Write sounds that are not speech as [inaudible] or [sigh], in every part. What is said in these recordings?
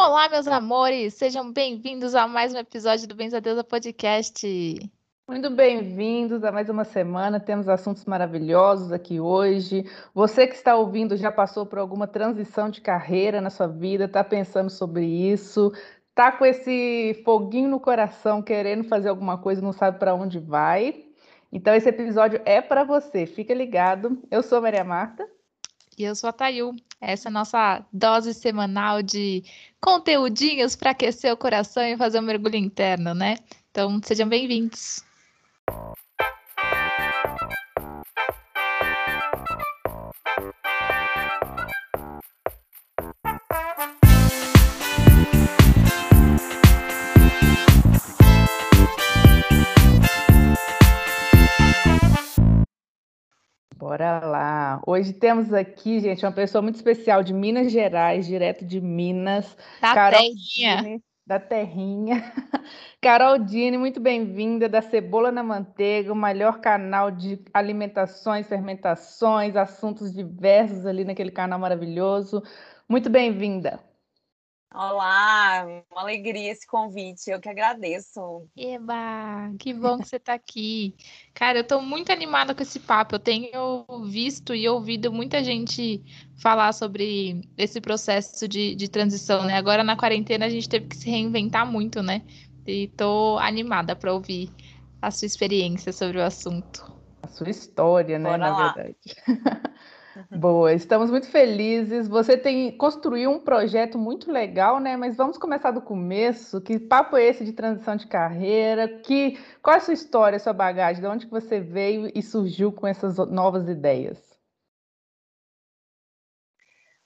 Olá, meus amores, sejam bem-vindos a mais um episódio do Benzadeusa Podcast. Muito bem-vindos a mais uma semana. Temos assuntos maravilhosos aqui hoje. Você que está ouvindo já passou por alguma transição de carreira na sua vida, está pensando sobre isso, está com esse foguinho no coração, querendo fazer alguma coisa, não sabe para onde vai. Então, esse episódio é para você. Fica ligado. Eu sou a Maria Marta. E eu sou a Tayu. Essa é a nossa dose semanal de conteúdinhos para aquecer o coração e fazer um mergulho interno, né? Então, sejam bem-vindos. Bora lá. Hoje temos aqui, gente, uma pessoa muito especial de Minas Gerais, direto de Minas. Da Carol terrinha. Dini, da terrinha. [laughs] Carol Dini, muito bem-vinda da Cebola na Manteiga, o melhor canal de alimentações, fermentações, assuntos diversos ali naquele canal maravilhoso. Muito bem-vinda. Olá, uma alegria esse convite, eu que agradeço. Eba, que bom que você está aqui. Cara, eu estou muito animada com esse papo. Eu tenho visto e ouvido muita gente falar sobre esse processo de, de transição, né? Agora na quarentena a gente teve que se reinventar muito, né? E estou animada para ouvir a sua experiência sobre o assunto. A sua história, né, Bora na lá. verdade. [laughs] Boa, estamos muito felizes. Você tem construiu um projeto muito legal, né? Mas vamos começar do começo. Que papo é esse de transição de carreira? Que qual é a sua história, a sua bagagem? De onde que você veio e surgiu com essas novas ideias?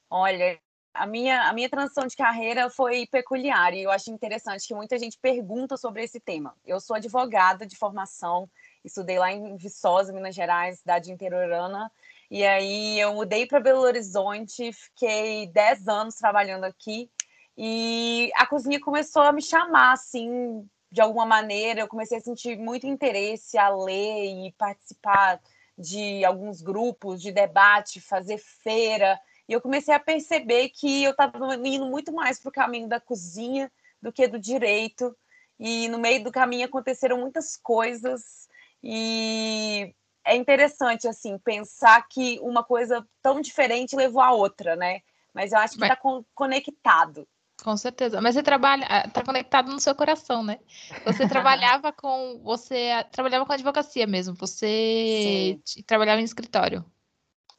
Olha, a minha, a minha transição de carreira foi peculiar e eu acho interessante que muita gente pergunta sobre esse tema. Eu sou advogada de formação, estudei lá em Viçosa, Minas Gerais, cidade interiorana, e aí eu mudei para Belo Horizonte, fiquei 10 anos trabalhando aqui e a cozinha começou a me chamar assim, de alguma maneira, eu comecei a sentir muito interesse a ler e participar de alguns grupos de debate, fazer feira, e eu comecei a perceber que eu estava indo muito mais para o caminho da cozinha do que do direito. E no meio do caminho aconteceram muitas coisas e é interessante assim pensar que uma coisa tão diferente levou a outra, né? Mas eu acho que está Mas... conectado. Com certeza. Mas você trabalha, está conectado no seu coração, né? Você trabalhava [laughs] com, você trabalhava com advocacia mesmo. Você trabalhava em escritório.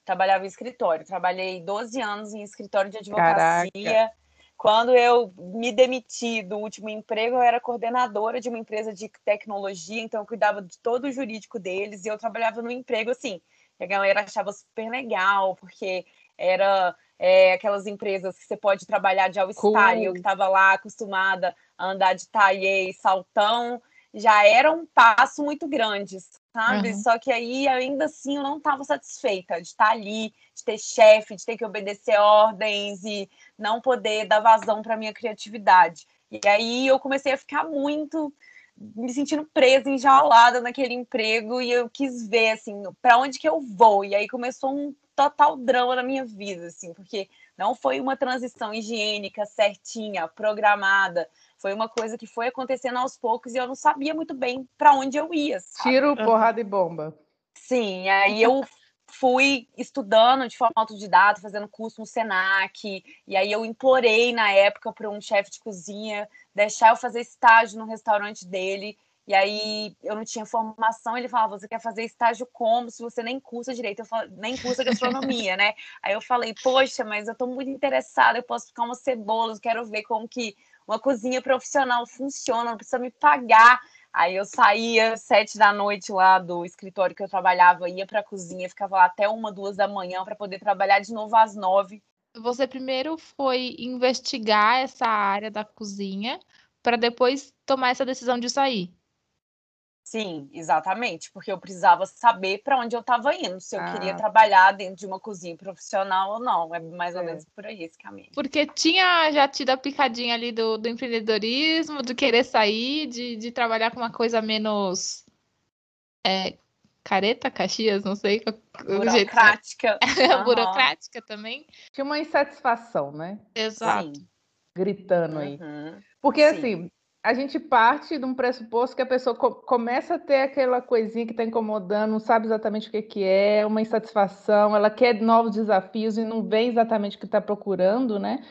Trabalhava em escritório. Trabalhei 12 anos em escritório de advocacia. Caraca. Quando eu me demiti do último emprego, eu era coordenadora de uma empresa de tecnologia, então eu cuidava de todo o jurídico deles e eu trabalhava no emprego assim. a galera achava super legal, porque era é, aquelas empresas que você pode trabalhar de all-star, cool. eu que estava lá acostumada a andar de taie e saltão, já era um passo muito grande, sabe? Uhum. Só que aí, ainda assim, eu não estava satisfeita de estar ali, de ter chefe, de ter que obedecer ordens e não poder dar vazão para minha criatividade. E aí eu comecei a ficar muito me sentindo presa, enjaulada naquele emprego e eu quis ver assim, para onde que eu vou? E aí começou um total drama na minha vida, assim, porque não foi uma transição higiênica certinha, programada, foi uma coisa que foi acontecendo aos poucos e eu não sabia muito bem para onde eu ia. Sabe? Tiro, porrada e bomba. Sim, aí eu fui estudando de forma autodidata, fazendo curso no Senac, e aí eu implorei na época para um chefe de cozinha deixar eu fazer estágio no restaurante dele. E aí eu não tinha formação, ele falava: "Você quer fazer estágio como se você nem cursa direito, eu falo, nem cursa gastronomia, né?". Aí eu falei: "Poxa, mas eu estou muito interessada, eu posso ficar uma cebola, eu quero ver como que uma cozinha profissional funciona, não precisa me pagar. Aí eu saía sete da noite lá do escritório que eu trabalhava, ia para a cozinha, ficava lá até uma, duas da manhã para poder trabalhar de novo às nove. Você primeiro foi investigar essa área da cozinha para depois tomar essa decisão de sair. Sim, exatamente, porque eu precisava saber para onde eu estava indo, se eu ah. queria trabalhar dentro de uma cozinha profissional ou não. É mais ou é. menos por aí esse caminho. Porque tinha já tido a picadinha ali do, do empreendedorismo, de querer sair, de, de trabalhar com uma coisa menos é, careta, Caxias, não sei. Burocrática. [laughs] Uhum. Burocrática também. Tinha uma insatisfação, né? Exato. Sim. gritando aí. Uhum. Porque, Sim. assim, a gente parte de um pressuposto que a pessoa co começa a ter aquela coisinha que está incomodando, não sabe exatamente o que, que é, uma insatisfação, ela quer novos desafios e não vê exatamente o que está procurando, né?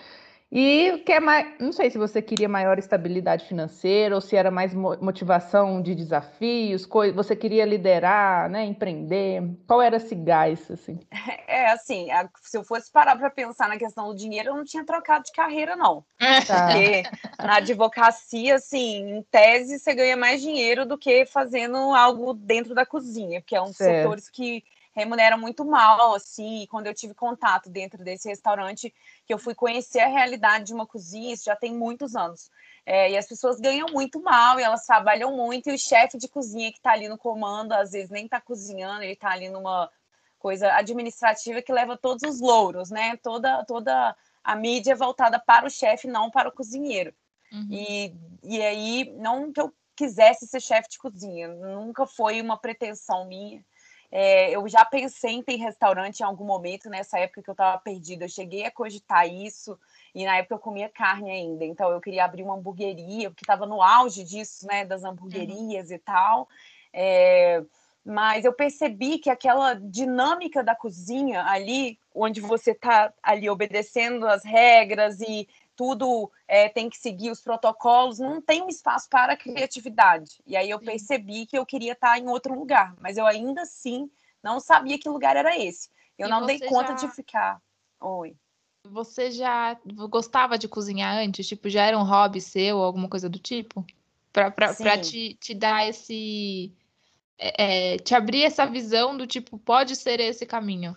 E quer mais, não sei se você queria maior estabilidade financeira ou se era mais motivação de desafios, você queria liderar, né, empreender. Qual era esse gás assim? É assim, se eu fosse parar para pensar na questão do dinheiro, eu não tinha trocado de carreira não. [laughs] Tá. Porque na advocacia, assim, em tese você ganha mais dinheiro do que fazendo algo dentro da cozinha, porque é um dos setores que remunera muito mal, assim, quando eu tive contato dentro desse restaurante, que eu fui conhecer a realidade de uma cozinha, isso já tem muitos anos. É, e as pessoas ganham muito mal e elas trabalham muito, e o chefe de cozinha que está ali no comando, às vezes nem está cozinhando, ele está ali numa coisa administrativa que leva todos os louros, né? Toda, toda a mídia voltada para o chefe, não para o cozinheiro. Uhum. E, e aí, não que eu quisesse ser chefe de cozinha, nunca foi uma pretensão minha. É, eu já pensei em ter restaurante em algum momento, nessa época que eu estava perdida. Eu cheguei a cogitar isso, e na época eu comia carne ainda. Então eu queria abrir uma hamburgueria, porque estava no auge disso, né? Das hamburguerias uhum. e tal. É, mas eu percebi que aquela dinâmica da cozinha ali, onde você está ali obedecendo as regras e tudo é, tem que seguir os protocolos, não tem um espaço para criatividade. E aí eu percebi que eu queria estar em outro lugar, mas eu ainda assim não sabia que lugar era esse. Eu e não dei conta já... de ficar. Oi. Você já gostava de cozinhar antes? Tipo, já era um hobby seu ou alguma coisa do tipo? Para te, te dar esse. É, é, te abrir essa visão do tipo, pode ser esse caminho.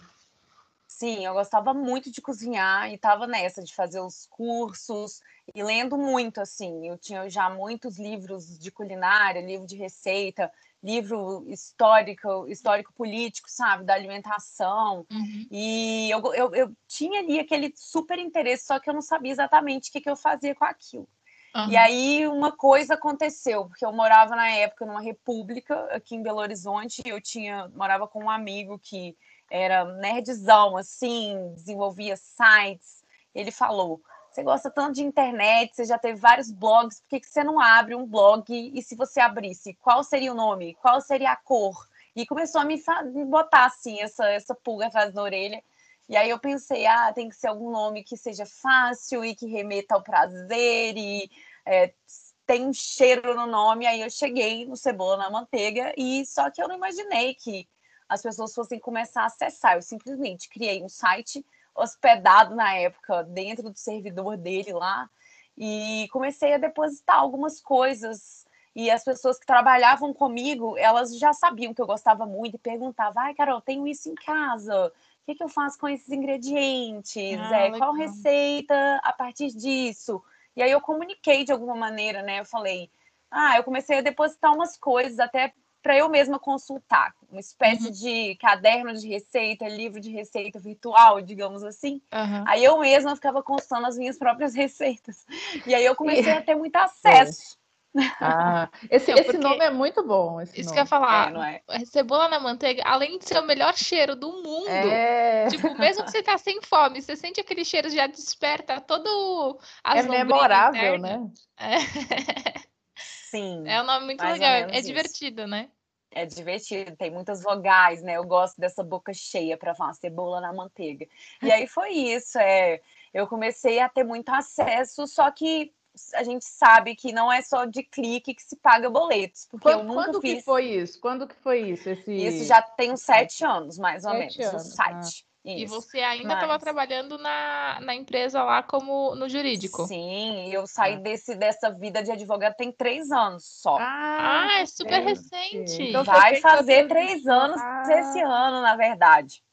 Sim, eu gostava muito de cozinhar e estava nessa de fazer os cursos e lendo muito assim. Eu tinha já muitos livros de culinária, livro de receita, livro histórico, histórico político, sabe, da alimentação. Uhum. E eu, eu, eu, tinha ali aquele super interesse, só que eu não sabia exatamente o que, que eu fazia com aquilo. Uhum. E aí uma coisa aconteceu, porque eu morava na época numa república aqui em Belo Horizonte, e eu tinha morava com um amigo que era nerdzão, assim, desenvolvia sites. Ele falou: Você gosta tanto de internet, você já teve vários blogs, por que, que você não abre um blog? E se você abrisse, qual seria o nome? Qual seria a cor? E começou a me, me botar assim, essa, essa pulga atrás da orelha. E aí eu pensei, ah, tem que ser algum nome que seja fácil e que remeta ao prazer e é, tem um cheiro no nome. Aí eu cheguei no Cebola na Manteiga e só que eu não imaginei que as pessoas fossem começar a acessar. Eu simplesmente criei um site hospedado na época dentro do servidor dele lá e comecei a depositar algumas coisas e as pessoas que trabalhavam comigo, elas já sabiam que eu gostava muito e perguntavam, ai, Carol, tenho isso em casa, o que, que eu faço com esses ingredientes? Ah, é, qual receita a partir disso? E aí eu comuniquei de alguma maneira, né? Eu falei, ah, eu comecei a depositar umas coisas até para eu mesma consultar, uma espécie uhum. de caderno de receita, livro de receita virtual, digamos assim. Uhum. Aí eu mesma ficava consultando as minhas próprias receitas. E aí eu comecei a ter muito [laughs] acesso. Ah, esse, então, esse nome é muito bom. isso nome. que eu ia falar. É, não é? Cebola na manteiga, além de ser o melhor cheiro do mundo, é... tipo, mesmo que você tá sem fome, você sente aquele cheiro já desperta todo as É memorável, né? É. Sim. É um nome muito legal, é isso. divertido, né? É divertido, tem muitas vogais, né? Eu gosto dessa boca cheia para falar cebola na manteiga. E aí foi isso, é, eu comecei a ter muito acesso, só que a gente sabe que não é só de clique que se paga boletos, porque quando, eu nunca quando fiz... que foi isso? Quando que foi isso? Esse... Isso já tem uns sete anos, mais ou sete menos, anos. o site. Ah. Isso. E você ainda estava Mas... trabalhando na, na empresa lá como no jurídico. Sim, eu saí ah. desse, dessa vida de advogado tem três anos só. Ah, ah é super recente. Então, Vai fazer três anos ah. esse ano, na verdade.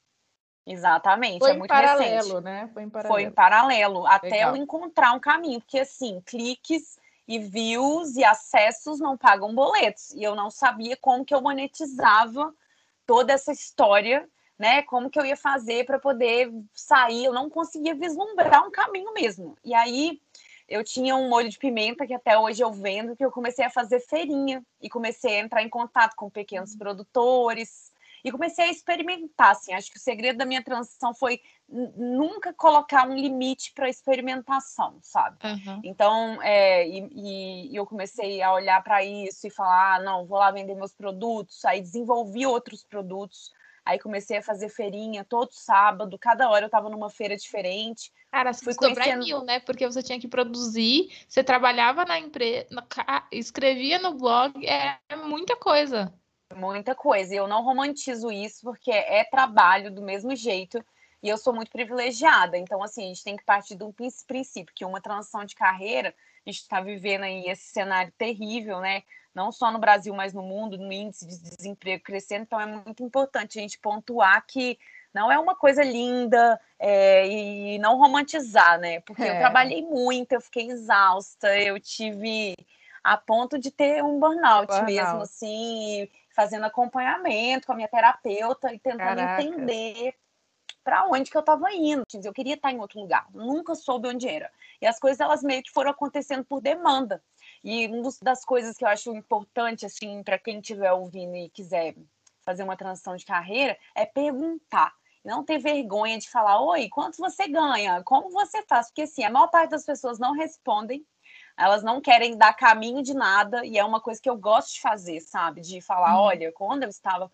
Exatamente, Foi é muito paralelo, recente. né? Foi em paralelo. Foi em paralelo, até Legal. eu encontrar um caminho, porque assim, cliques e views e acessos não pagam boletos. E eu não sabia como que eu monetizava toda essa história né? Como que eu ia fazer para poder sair? Eu não conseguia vislumbrar um caminho mesmo. E aí eu tinha um molho de pimenta que até hoje eu vendo, que eu comecei a fazer feirinha e comecei a entrar em contato com pequenos produtores e comecei a experimentar, assim, acho que o segredo da minha transição foi nunca colocar um limite para experimentação, sabe? Uhum. Então, é, e, e, eu comecei a olhar para isso e falar, ah, não, vou lá vender meus produtos, aí desenvolvi outros produtos, aí comecei a fazer feirinha todo sábado, cada hora eu estava numa feira diferente. Cara, você fui conhecendo... mil, né? Porque você tinha que produzir, você trabalhava na empresa, escrevia no blog, é muita coisa. Muita coisa, e eu não romantizo isso porque é trabalho do mesmo jeito e eu sou muito privilegiada. Então, assim, a gente tem que partir de um princípio, que uma transição de carreira, a gente está vivendo aí esse cenário terrível, né? Não só no Brasil, mas no mundo, no índice de desemprego crescendo. Então, é muito importante a gente pontuar que não é uma coisa linda é, e não romantizar, né? Porque é. eu trabalhei muito, eu fiquei exausta, eu tive a ponto de ter um burnout, burnout. mesmo, assim, fazendo acompanhamento com a minha terapeuta e tentando Caraca. entender para onde que eu estava indo. Eu queria estar em outro lugar, nunca soube onde era. E as coisas elas meio que foram acontecendo por demanda. E uma das coisas que eu acho importante assim para quem estiver ouvindo e quiser fazer uma transição de carreira é perguntar. Não ter vergonha de falar, oi, quanto você ganha? Como você faz? Porque assim, a maior parte das pessoas não respondem, elas não querem dar caminho de nada, e é uma coisa que eu gosto de fazer, sabe? De falar, hum. olha, quando eu estava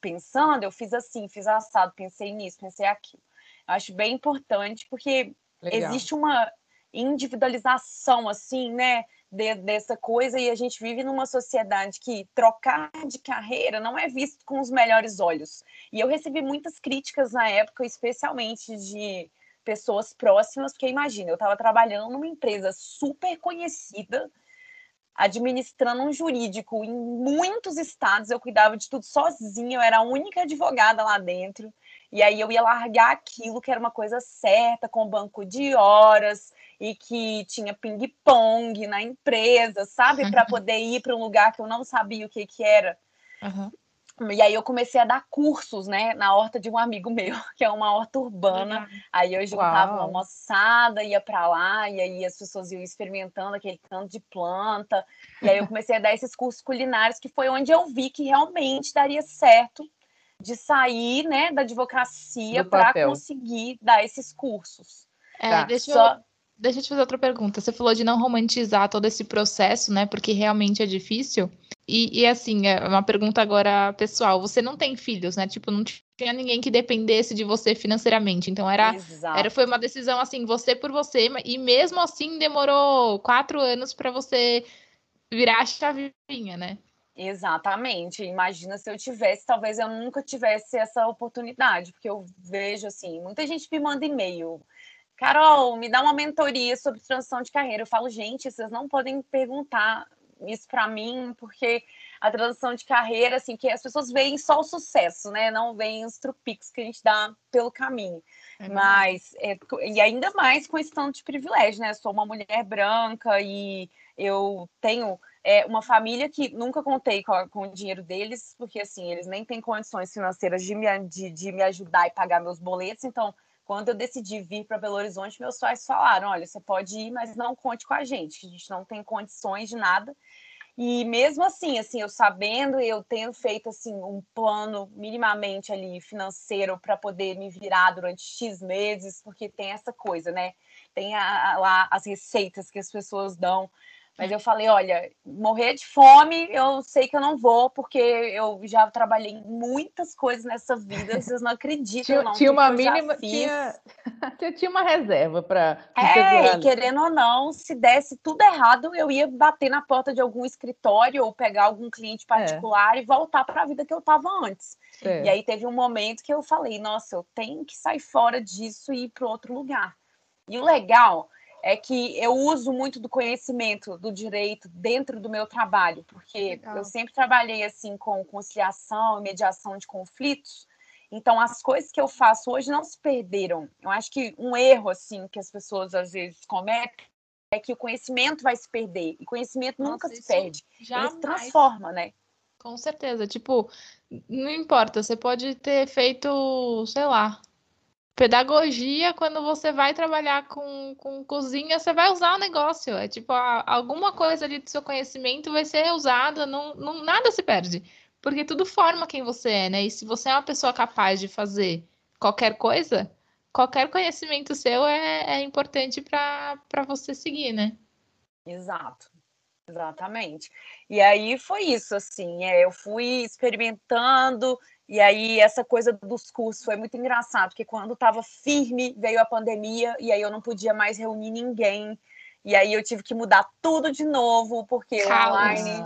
pensando, eu fiz assim, fiz assado, pensei nisso, pensei aquilo. Eu acho bem importante, porque Legal. existe uma individualização, assim, né, de, dessa coisa, e a gente vive numa sociedade que trocar de carreira não é visto com os melhores olhos. E eu recebi muitas críticas na época, especialmente de pessoas próximas, porque imagina, eu estava trabalhando numa empresa super conhecida, administrando um jurídico em muitos estados, eu cuidava de tudo sozinha, eu era a única advogada lá dentro. E aí eu ia largar aquilo que era uma coisa certa, com banco de horas e que tinha ping-pong na empresa, sabe? Para poder ir para um lugar que eu não sabia o que, que era. Uhum. E aí eu comecei a dar cursos, né, na horta de um amigo meu, [laughs] que é uma horta urbana. Uhum. Aí eu juntava Uau. uma moçada, ia para lá, e aí as pessoas iam experimentando aquele tanto de planta. E aí eu [laughs] comecei a dar esses cursos culinários, que foi onde eu vi que realmente daria certo de sair, né, da advocacia para conseguir dar esses cursos. É, tá. deixa Só... deixa eu te fazer outra pergunta. Você falou de não romantizar todo esse processo, né? Porque realmente é difícil. E, e, assim, é uma pergunta agora pessoal. Você não tem filhos, né? Tipo, não tinha ninguém que dependesse de você financeiramente. Então era, era foi uma decisão assim, você por você. E mesmo assim demorou quatro anos para você virar a chavinha, né? Exatamente. Imagina se eu tivesse, talvez eu nunca tivesse essa oportunidade, porque eu vejo assim, muita gente me manda e-mail Carol, me dá uma mentoria sobre transição de carreira. Eu falo, gente, vocês não podem perguntar isso para mim, porque a transição de carreira, assim, que as pessoas veem só o sucesso, né? Não veem os trupics que a gente dá pelo caminho. É Mas, é, e ainda mais com esse tanto de privilégio, né? Eu sou uma mulher branca e eu tenho é, uma família que nunca contei com, com, o dinheiro deles, porque, assim, eles nem têm condições financeiras de me, de, de me ajudar e pagar meus boletos, então quando eu decidi vir para Belo Horizonte, meus pais falaram: olha, você pode ir, mas não conte com a gente, a gente não tem condições de nada. E mesmo assim, assim, eu sabendo, eu tenho feito assim um plano minimamente ali financeiro para poder me virar durante X meses, porque tem essa coisa, né? Tem a, a, lá as receitas que as pessoas dão mas eu falei, olha, morrer de fome, eu sei que eu não vou, porque eu já trabalhei em muitas coisas nessa vida, vocês não acreditam, tinha, não. Tinha uma mínima, [laughs] tinha, tinha uma reserva para. É, e querendo ou não, se desse tudo errado, eu ia bater na porta de algum escritório ou pegar algum cliente é. particular é. e voltar para a vida que eu estava antes. É. E aí teve um momento que eu falei, nossa, eu tenho que sair fora disso e ir para outro lugar. E o legal é que eu uso muito do conhecimento do direito dentro do meu trabalho, porque Legal. eu sempre trabalhei assim com conciliação e mediação de conflitos. Então as coisas que eu faço hoje não se perderam. Eu acho que um erro assim que as pessoas às vezes cometem é que o conhecimento vai se perder. E conhecimento Nossa, nunca se perde. Jamais. Ele se transforma, né? Com certeza. Tipo, não importa, você pode ter feito, sei lá, Pedagogia, quando você vai trabalhar com, com cozinha, você vai usar o negócio. É tipo, alguma coisa ali do seu conhecimento vai ser usada, não, não, nada se perde. Porque tudo forma quem você é, né? E se você é uma pessoa capaz de fazer qualquer coisa, qualquer conhecimento seu é, é importante para você seguir, né? Exato. Exatamente. E aí foi isso, assim, é, eu fui experimentando, e aí essa coisa dos cursos foi muito engraçado, porque quando estava firme, veio a pandemia, e aí eu não podia mais reunir ninguém, e aí eu tive que mudar tudo de novo, porque caos. online,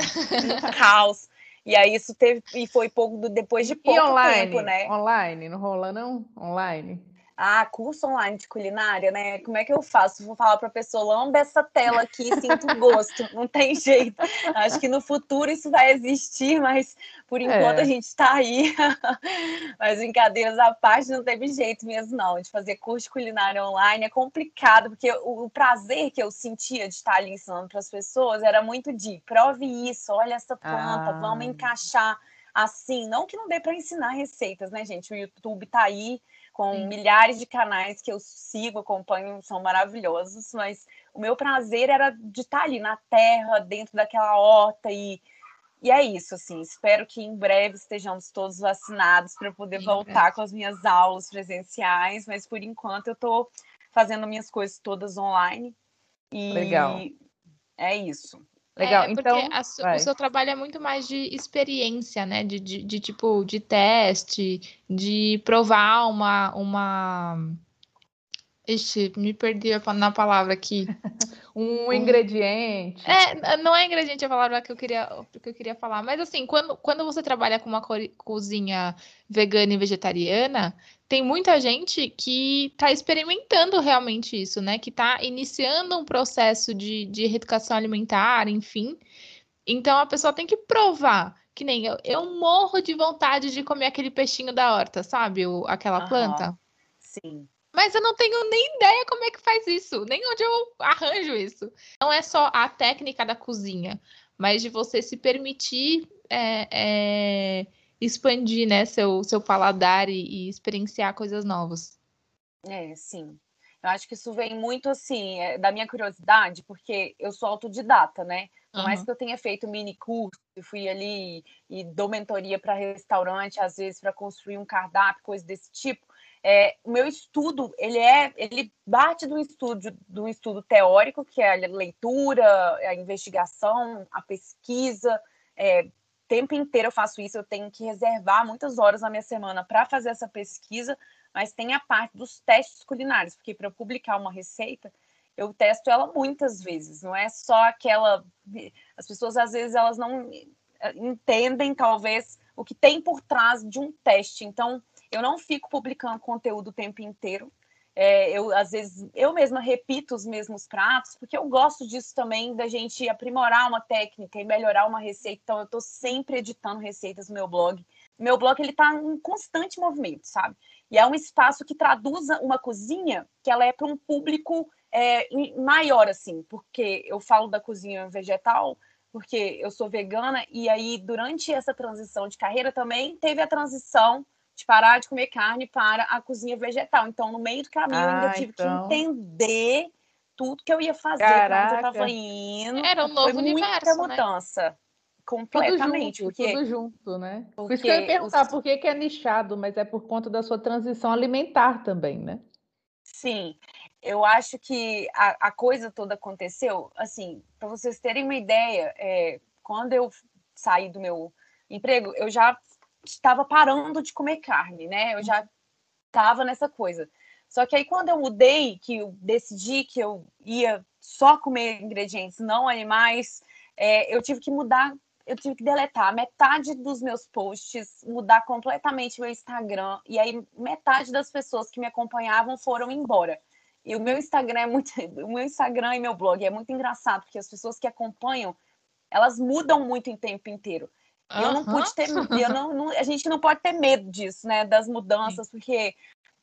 caos. E aí isso teve, e foi pouco depois de pouco online, tempo, né? Online, não rola não? Online. Ah, curso online de culinária, né? Como é que eu faço? Vou falar para a pessoa, lamba essa tela aqui sinto gosto. Não tem [laughs] jeito. Acho que no futuro isso vai existir, mas por enquanto é. a gente está aí. [laughs] mas brincadeiras à parte, não teve jeito mesmo, não. De fazer curso de culinária online é complicado, porque o, o prazer que eu sentia de estar ali ensinando para as pessoas era muito de prove isso, olha essa planta, ah. vamos encaixar assim. Não que não dê para ensinar receitas, né, gente? O YouTube está aí com Sim. milhares de canais que eu sigo, acompanho, são maravilhosos, mas o meu prazer era de estar ali na terra, dentro daquela horta e e é isso, assim. Espero que em breve estejamos todos vacinados para poder Sim, voltar é. com as minhas aulas presenciais, mas por enquanto eu estou fazendo minhas coisas todas online. E Legal. É isso. Legal, é, então. o seu trabalho é muito mais de experiência, né? De, de, de, tipo, de teste, de provar uma. uma... Ixi, me perdi na palavra aqui. um, [laughs] um ingrediente. É, não é ingrediente a palavra que eu queria, que eu queria falar, mas assim, quando, quando você trabalha com uma cozinha vegana e vegetariana, tem muita gente que está experimentando realmente isso, né? Que está iniciando um processo de, de reeducação alimentar, enfim. Então a pessoa tem que provar. Que nem eu, eu morro de vontade de comer aquele peixinho da horta, sabe? O, aquela planta. Sim. Mas eu não tenho nem ideia como é que faz isso, nem onde eu arranjo isso. Não é só a técnica da cozinha, mas de você se permitir é, é expandir, né, seu, seu paladar e, e experienciar coisas novas. É, sim. Eu acho que isso vem muito assim, é, da minha curiosidade, porque eu sou autodidata, né? Por uhum. mais que eu tenha feito mini curso, fui ali e dou mentoria para restaurante, às vezes para construir um cardápio, coisa desse tipo. É, o meu estudo, ele é, ele bate do estudo, do estudo teórico, que é a leitura, a investigação, a pesquisa, é, tempo inteiro eu faço isso, eu tenho que reservar muitas horas na minha semana para fazer essa pesquisa, mas tem a parte dos testes culinários, porque para eu publicar uma receita, eu testo ela muitas vezes, não é só aquela. As pessoas às vezes elas não eh, entendem, talvez, o que tem por trás de um teste. Então, eu não fico publicando conteúdo o tempo inteiro. É, eu, às vezes, eu mesma repito os mesmos pratos, porque eu gosto disso também, da gente aprimorar uma técnica e melhorar uma receita. Então, eu estou sempre editando receitas no meu blog. Meu blog, ele está em constante movimento, sabe? E é um espaço que traduz uma cozinha que ela é para um público é, maior, assim, porque eu falo da cozinha vegetal, porque eu sou vegana, e aí, durante essa transição de carreira também, teve a transição de parar de comer carne para a cozinha vegetal. Então, no meio do caminho, ah, eu ainda tive então... que entender tudo que eu ia fazer, para onde eu estava indo. Era um novo Foi universo, muita né? mudança. Completamente. Tudo junto, porque... tudo junto, né? Porque por isso que eu ia perguntar, os... por que, que é nichado, mas é por conta da sua transição alimentar também, né? Sim, eu acho que a, a coisa toda aconteceu, assim, para vocês terem uma ideia, é, quando eu saí do meu emprego, eu já estava parando de comer carne, né? Eu já estava nessa coisa. Só que aí quando eu mudei, que eu decidi que eu ia só comer ingredientes, não animais, é, eu tive que mudar, eu tive que deletar metade dos meus posts, mudar completamente meu Instagram, e aí metade das pessoas que me acompanhavam foram embora. E o meu Instagram é muito, [laughs] o meu Instagram e meu blog é muito engraçado, porque as pessoas que acompanham, elas mudam muito em tempo inteiro. Eu não pude ter, eu não, não, a gente não pode ter medo disso, né? Das mudanças, porque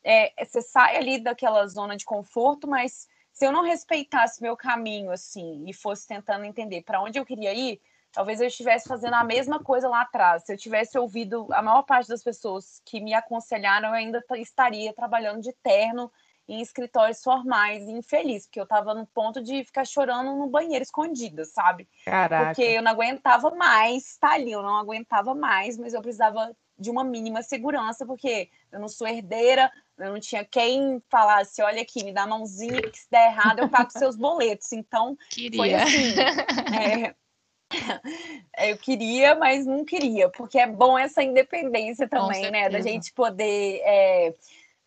é, você sai ali daquela zona de conforto, mas se eu não respeitasse meu caminho assim e fosse tentando entender para onde eu queria ir, talvez eu estivesse fazendo a mesma coisa lá atrás. Se eu tivesse ouvido a maior parte das pessoas que me aconselharam, eu ainda estaria trabalhando de terno em escritórios formais e infeliz, porque eu tava no ponto de ficar chorando no banheiro escondida, sabe? Caraca. Porque eu não aguentava mais estar ali, eu não aguentava mais, mas eu precisava de uma mínima segurança, porque eu não sou herdeira, Eu não tinha quem falasse, olha aqui, me dá a mãozinha, que se der errado eu pago seus boletos. Então, Queria. foi assim. É, eu queria, mas não queria, porque é bom essa independência também, né? Da gente poder, é,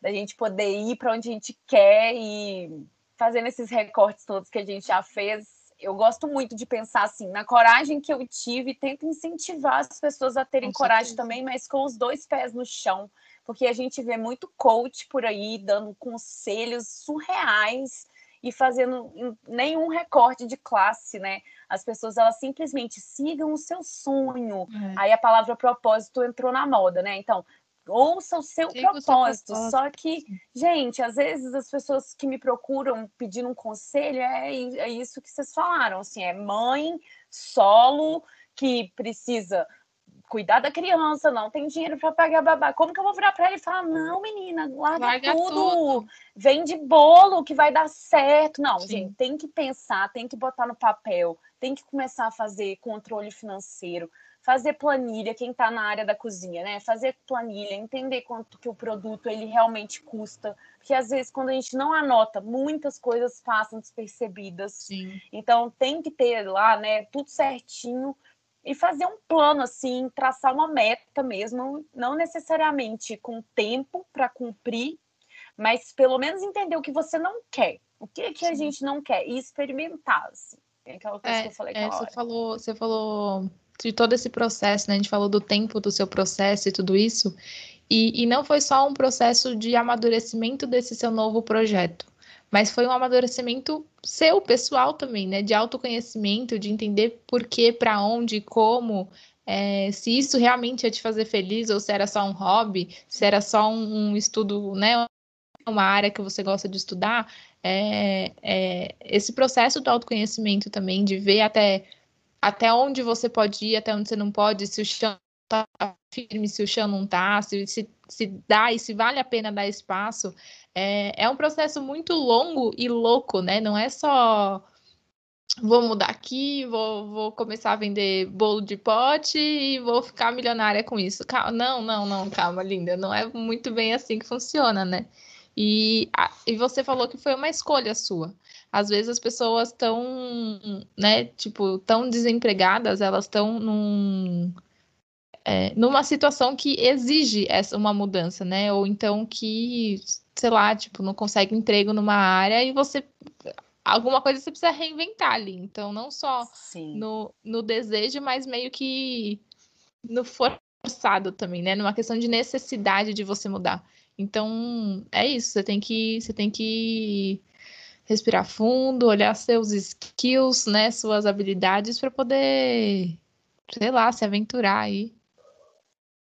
da gente poder ir para onde a gente quer e fazendo esses recortes todos que a gente já fez. Eu gosto muito de pensar assim, na coragem que eu tive, tento incentivar as pessoas a terem coragem também, mas com os dois pés no chão, porque a gente vê muito coach por aí dando conselhos surreais e fazendo nenhum recorte de classe, né? As pessoas elas simplesmente sigam o seu sonho. É. Aí a palavra propósito entrou na moda, né? Então, ouça o seu propósito. O seu Só que, gente, às vezes as pessoas que me procuram pedindo um conselho é, é isso que vocês falaram, assim, é mãe solo que precisa cuidar da criança, não tem dinheiro para pagar babá. Como que eu vou virar para ele e falar: "Não, menina, guarda Larga tudo, tudo, vende bolo que vai dar certo". Não, Sim. gente, tem que pensar, tem que botar no papel, tem que começar a fazer controle financeiro, fazer planilha, quem está na área da cozinha, né? Fazer planilha, entender quanto que o produto ele realmente custa, porque às vezes quando a gente não anota, muitas coisas passam despercebidas. Sim. Então tem que ter lá, né, tudo certinho e fazer um plano assim, traçar uma meta mesmo, não necessariamente com tempo para cumprir, mas pelo menos entender o que você não quer, o que que a gente não quer e experimentar. Assim. É aquela coisa é, que eu falei é, você falou, você falou de todo esse processo, né? A gente falou do tempo do seu processo e tudo isso. E, e não foi só um processo de amadurecimento desse seu novo projeto mas foi um amadurecimento seu, pessoal também, né? De autoconhecimento, de entender por que, para onde, como, é, se isso realmente ia te fazer feliz ou se era só um hobby, se era só um, um estudo, né? Uma área que você gosta de estudar. É, é, esse processo do autoconhecimento também, de ver até, até onde você pode ir, até onde você não pode, se o chão tá firme, se o chão não tá, se, se, se dá e se vale a pena dar espaço, é, é um processo muito longo e louco, né? Não é só vou mudar aqui, vou, vou começar a vender bolo de pote e vou ficar milionária com isso. Calma, não, não, não, calma, linda. Não é muito bem assim que funciona, né? E, a, e você falou que foi uma escolha sua. Às vezes as pessoas estão, né, tipo, tão desempregadas, elas estão num, é, numa situação que exige essa, uma mudança, né? Ou então que sei lá, tipo, não consegue emprego numa área e você alguma coisa você precisa reinventar ali. Então, não só no, no desejo, mas meio que no forçado também, né? Numa questão de necessidade de você mudar. Então, é isso, você tem que você tem que respirar fundo, olhar seus skills, né, suas habilidades para poder, sei lá, se aventurar aí.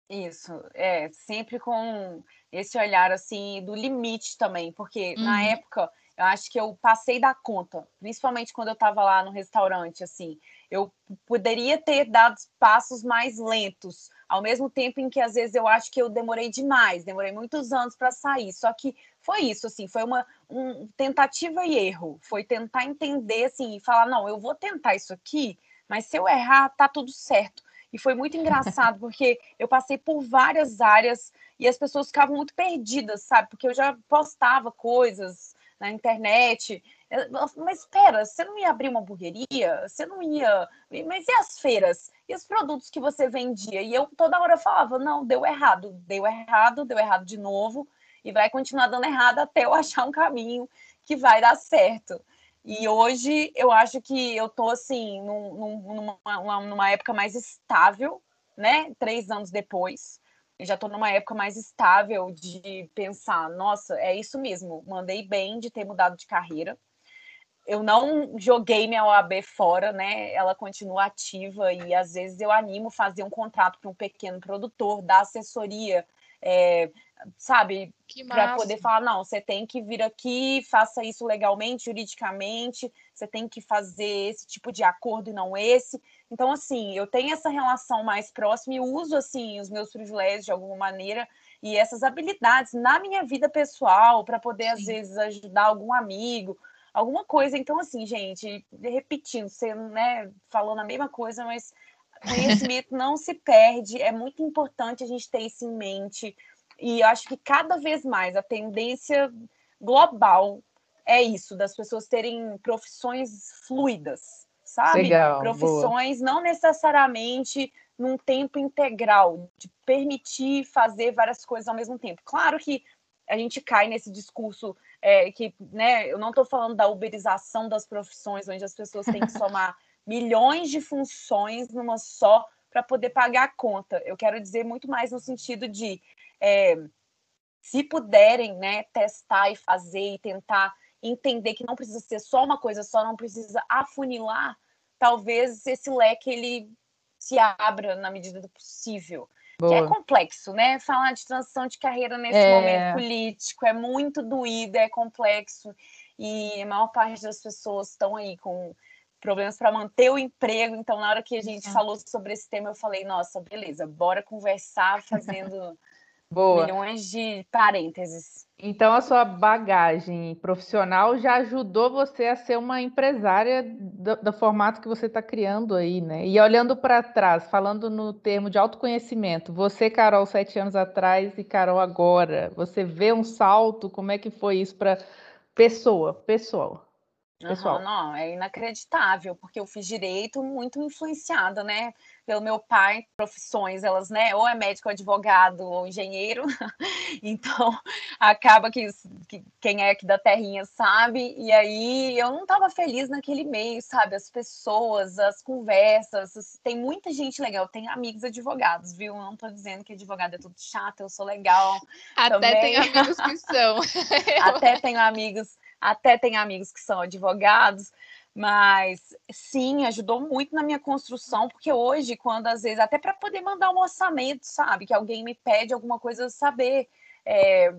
Isso, é, sempre com esse olhar assim do limite também, porque uhum. na época eu acho que eu passei da conta, principalmente quando eu estava lá no restaurante, assim, eu poderia ter dado passos mais lentos, ao mesmo tempo em que às vezes eu acho que eu demorei demais, demorei muitos anos para sair. Só que foi isso, assim, foi uma um, tentativa e erro, foi tentar entender assim e falar não, eu vou tentar isso aqui, mas se eu errar tá tudo certo. E foi muito engraçado, [laughs] porque eu passei por várias áreas e as pessoas ficavam muito perdidas, sabe? Porque eu já postava coisas na internet. Mas espera, você não ia abrir uma hamburgueria? Você não ia. Mas e as feiras? E os produtos que você vendia? E eu toda hora falava: não, deu errado, deu errado, deu errado de novo, e vai continuar dando errado até eu [laughs] achar um caminho que vai dar certo. E hoje eu acho que eu tô assim, num, numa, numa época mais estável, né? Três anos depois. Eu já estou numa época mais estável de pensar, nossa, é isso mesmo, mandei bem de ter mudado de carreira. Eu não joguei minha OAB fora, né? Ela continua ativa e às vezes eu animo fazer um contrato para um pequeno produtor, dar assessoria, é, sabe, para poder falar, não, você tem que vir aqui, faça isso legalmente, juridicamente, você tem que fazer esse tipo de acordo e não esse. Então, assim, eu tenho essa relação mais próxima e uso, assim, os meus privilégios de alguma maneira e essas habilidades na minha vida pessoal para poder, Sim. às vezes, ajudar algum amigo, alguma coisa. Então, assim, gente, repetindo, você, né, falando a mesma coisa, mas conhecimento não se perde, é muito importante a gente ter isso em mente E eu acho que cada vez mais a tendência global é isso, das pessoas terem profissões fluidas, sabe? Legal, profissões boa. não necessariamente num tempo integral, de permitir fazer várias coisas ao mesmo tempo. Claro que a gente cai nesse discurso é, que, né, eu não estou falando da uberização das profissões, onde as pessoas têm que somar [laughs] milhões de funções numa só para poder pagar a conta. Eu quero dizer muito mais no sentido de é, se puderem né, testar e fazer e tentar entender que não precisa ser só uma coisa só, não precisa afunilar, talvez esse leque ele se abra na medida do possível. Boa. Que é complexo, né? Falar de transição de carreira nesse é... momento político é muito doído, é complexo. E a maior parte das pessoas estão aí com problemas para manter o emprego. Então, na hora que a gente falou sobre esse tema, eu falei: nossa, beleza, bora conversar fazendo Boa. milhões de parênteses. Então, a sua bagagem profissional já ajudou você a ser uma empresária do, do formato que você está criando aí, né? E olhando para trás, falando no termo de autoconhecimento, você, Carol, sete anos atrás e Carol agora, você vê um salto? Como é que foi isso para pessoa, pessoal? Pessoal. Uhum, não, é inacreditável, porque eu fiz direito muito influenciada, né? Pelo meu pai, profissões, elas, né? Ou é médico, advogado, ou engenheiro. [laughs] então, acaba que, que, quem é aqui da terrinha sabe. E aí, eu não estava feliz naquele meio, sabe? As pessoas, as conversas. Tem muita gente legal. Tem amigos advogados, viu? Não estou dizendo que advogado é tudo chato, eu sou legal. Até também. tem amigos que são. [laughs] Até tenho amigos até tem amigos que são advogados, mas sim, ajudou muito na minha construção, porque hoje, quando às vezes, até para poder mandar um orçamento, sabe, que alguém me pede alguma coisa, saber é,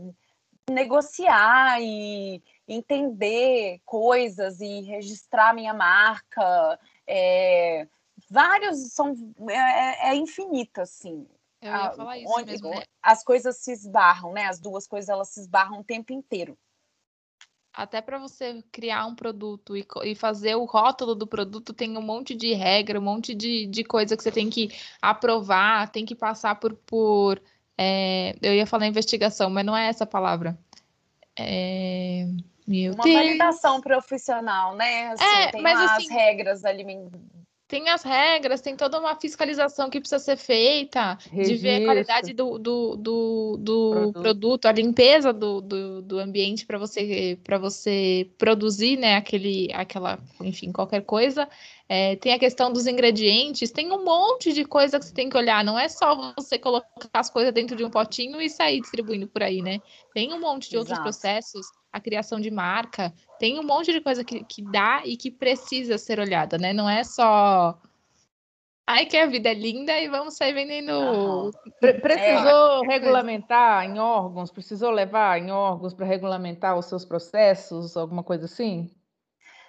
negociar e entender coisas e registrar minha marca, é, vários são é, é infinito assim. Eu ia falar isso onde mesmo, né? as coisas se esbarram, né? As duas coisas elas se esbarram o tempo inteiro até para você criar um produto e, e, fazer o rótulo do produto, tem um monte de regra, um monte de, de coisa que você tem que aprovar, tem que passar por. por é, eu ia falar investigação, mas não é essa palavra. É, meu Uma Deus. validação profissional, né? Assim, é, tem mas, as assim, regras alimentares tem as regras, tem toda uma fiscalização que precisa ser feita, Registro. de ver a qualidade do, do, do, do produto. produto. a limpeza do, do, do ambiente para você para você produzir, né, aquele, aquela, enfim, qualquer coisa. É, tem a questão dos ingredientes, tem um monte de coisa que você tem que olhar. Não é só você colocar as coisas dentro de um potinho e sair distribuindo por aí, né? Tem um monte de Exato. outros processos a criação de marca, tem um monte de coisa que, que dá e que precisa ser olhada, né? Não é só. Ai, que a vida é linda e vamos sair vendendo. precisou é, regulamentar em órgãos? Precisou levar em órgãos para regulamentar os seus processos, alguma coisa assim?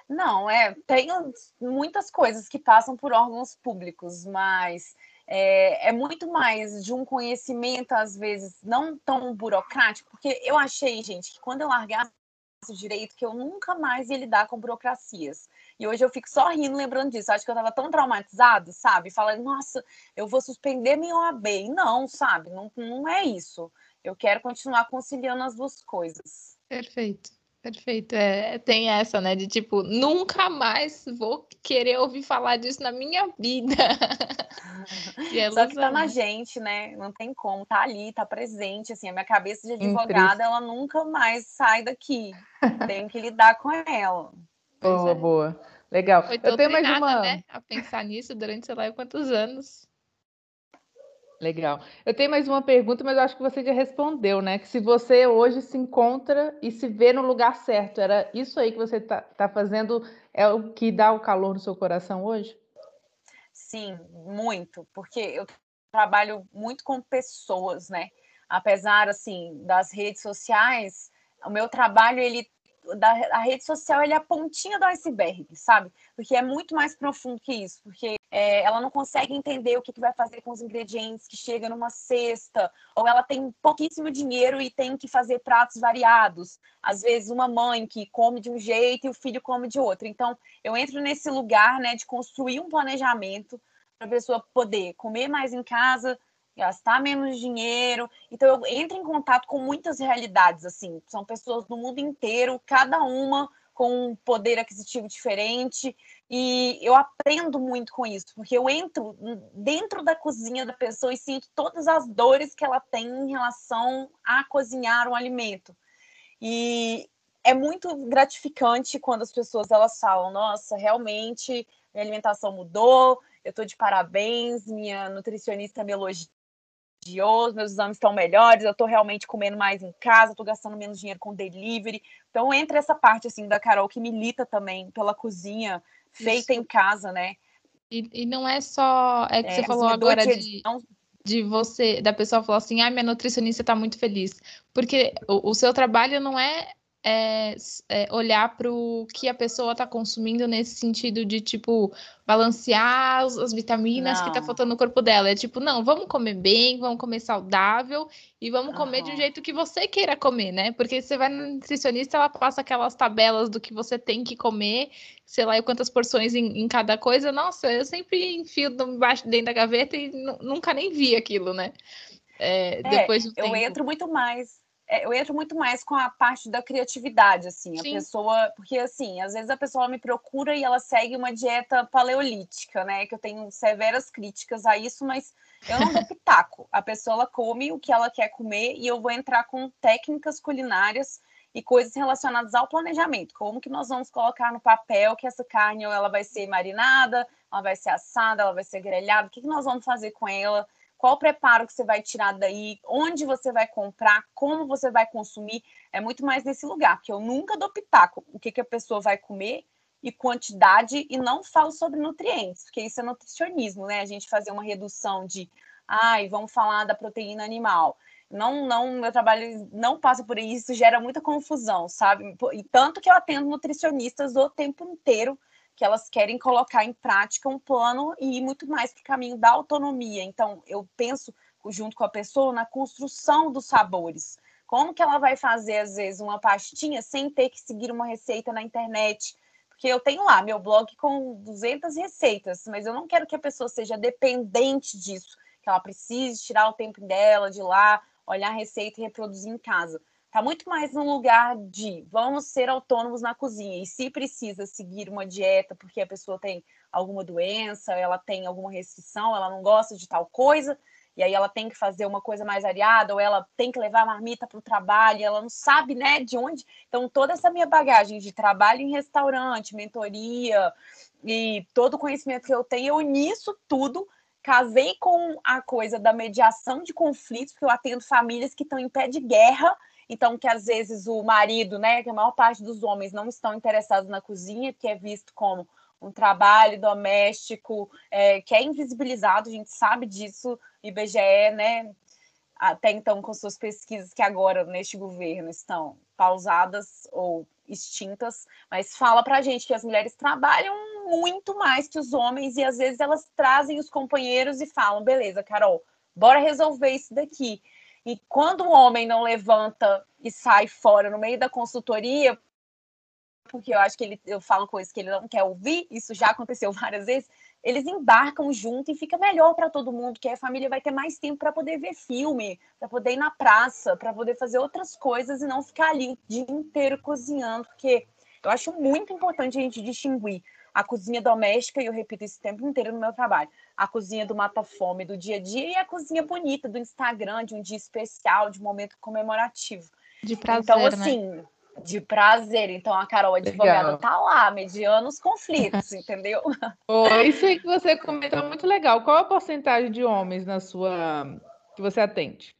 Não, é, tem muitas coisas que passam por órgãos públicos, mas é, é, muito mais de um conhecimento, às vezes, não tão burocrático, porque eu achei, gente, que quando eu largasse o direito, que eu nunca mais ia lidar com burocracias. E hoje eu fico só rindo lembrando disso. Acho que eu estava tão traumatizado, sabe? Falando, nossa, eu vou suspender minha OAB. E não, sabe? Não, não é isso. Eu quero continuar conciliando as duas coisas. Perfeito. Perfeito, é, tem essa, né? De tipo, nunca mais vou querer ouvir falar disso na minha vida. [laughs] é Só que tá na gente, né? Não tem como, tá ali, tá presente. Assim, a minha cabeça de advogada, ela nunca mais sai daqui. Tenho que lidar com ela. Boa, é. boa. Legal. Foi Eu tenho mais uma. Né? A pensar nisso durante sei lá quantos anos. Legal. Eu tenho mais uma pergunta, mas eu acho que você já respondeu, né? Que se você hoje se encontra e se vê no lugar certo, era isso aí que você está tá fazendo, é o que dá o calor no seu coração hoje? Sim, muito, porque eu trabalho muito com pessoas, né? Apesar, assim, das redes sociais, o meu trabalho, ele da, a rede social é a pontinha do iceberg, sabe? Porque é muito mais profundo que isso, porque é, ela não consegue entender o que, que vai fazer com os ingredientes que chega numa cesta, ou ela tem pouquíssimo dinheiro e tem que fazer pratos variados. Às vezes uma mãe que come de um jeito e o filho come de outro. Então, eu entro nesse lugar, né, de construir um planejamento para a pessoa poder comer mais em casa, gastar menos dinheiro. Então eu entro em contato com muitas realidades assim, são pessoas do mundo inteiro, cada uma com um poder aquisitivo diferente, e eu aprendo muito com isso, porque eu entro dentro da cozinha da pessoa e sinto todas as dores que ela tem em relação a cozinhar um alimento. E é muito gratificante quando as pessoas elas falam: "Nossa, realmente minha alimentação mudou, eu estou de parabéns, minha nutricionista me elogiou, meus exames estão melhores, eu estou realmente comendo mais em casa, estou gastando menos dinheiro com delivery. Então, entra essa parte assim da Carol que milita também pela cozinha feita Isso. em casa, né? E, e, não é só. É que é, você falou agora de, de você, da pessoa falar assim, ah, minha nutricionista está muito feliz. Porque o, o seu trabalho não é é, é, olhar para o que a pessoa está consumindo nesse sentido de tipo balancear as, as vitaminas tá não. que está faltando no corpo dela. É tipo, não, vamos comer bem, vamos comer saudável e vamos uhum. comer de um jeito que você queira comer, né? Porque você vai no nutricionista, ela passa aquelas tabelas do que você tem que comer, sei lá, quantas porções em, em cada coisa. Nossa, eu sempre enfio embaixo dentro da gaveta e nunca nem vi aquilo, né? É, depois eu entro muito mais é, eu entro muito mais com a parte da criatividade, assim, a Sim. pessoa, porque assim, às vezes a pessoa me procura e ela segue uma dieta paleolítica, né? Que eu tenho severas críticas a isso, mas eu não dou pitaco. A pessoa come o que ela quer comer e eu vou entrar com técnicas culinárias e coisas relacionadas ao planejamento. Como que nós vamos colocar no papel que essa carne ela vai ser marinada, ela vai ser assada, ela vai ser grelhada, o que, que nós vamos fazer com ela? Qual preparo que você vai tirar daí, onde você vai comprar, como você vai consumir, é muito mais nesse lugar, porque eu nunca dou pitaco o que, que a pessoa vai comer e quantidade, e não falo sobre nutrientes, porque isso é nutricionismo, né? A gente fazer uma redução de, ai, vamos falar da proteína animal. Não, não, meu trabalho não passa por isso, gera muita confusão, sabe? E tanto que eu atendo nutricionistas o tempo inteiro que elas querem colocar em prática um plano e ir muito mais para o caminho da autonomia. Então, eu penso junto com a pessoa na construção dos sabores. Como que ela vai fazer, às vezes, uma pastinha sem ter que seguir uma receita na internet? Porque eu tenho lá meu blog com 200 receitas, mas eu não quero que a pessoa seja dependente disso, que ela precise tirar o tempo dela de lá, olhar a receita e reproduzir em casa. Está muito mais no lugar de vamos ser autônomos na cozinha. E se precisa seguir uma dieta porque a pessoa tem alguma doença, ela tem alguma restrição, ela não gosta de tal coisa, e aí ela tem que fazer uma coisa mais variada, ou ela tem que levar a marmita para o trabalho, ela não sabe né, de onde. Então, toda essa minha bagagem de trabalho em restaurante, mentoria e todo o conhecimento que eu tenho, eu nisso tudo casei com a coisa da mediação de conflitos, porque eu atendo famílias que estão em pé de guerra então, que às vezes o marido, né, que a maior parte dos homens não estão interessados na cozinha, que é visto como um trabalho doméstico é, que é invisibilizado, a gente sabe disso, IBGE, né, até então com suas pesquisas que agora neste governo estão pausadas ou extintas, mas fala para a gente que as mulheres trabalham muito mais que os homens e às vezes elas trazem os companheiros e falam, beleza, Carol, bora resolver isso daqui. E quando o homem não levanta e sai fora no meio da consultoria, porque eu acho que ele, eu falo coisas que ele não quer ouvir, isso já aconteceu [laughs] várias vezes, eles embarcam junto e fica melhor para todo mundo, que a família vai ter mais tempo para poder ver filme, para poder ir na praça, para poder fazer outras coisas e não ficar ali o dia inteiro cozinhando, porque eu acho muito importante a gente distinguir a cozinha doméstica, e eu repito isso o tempo inteiro no meu trabalho, a cozinha do mata-fome do dia a dia e a cozinha bonita do Instagram, de um dia especial, de um momento comemorativo. De prazer, Então, assim, né? de prazer. Então, a Carol, a advogada, legal. tá lá, mediando os conflitos, [laughs] entendeu? Oh, isso aí que você comentou muito legal. Qual a porcentagem de homens na sua que você atende?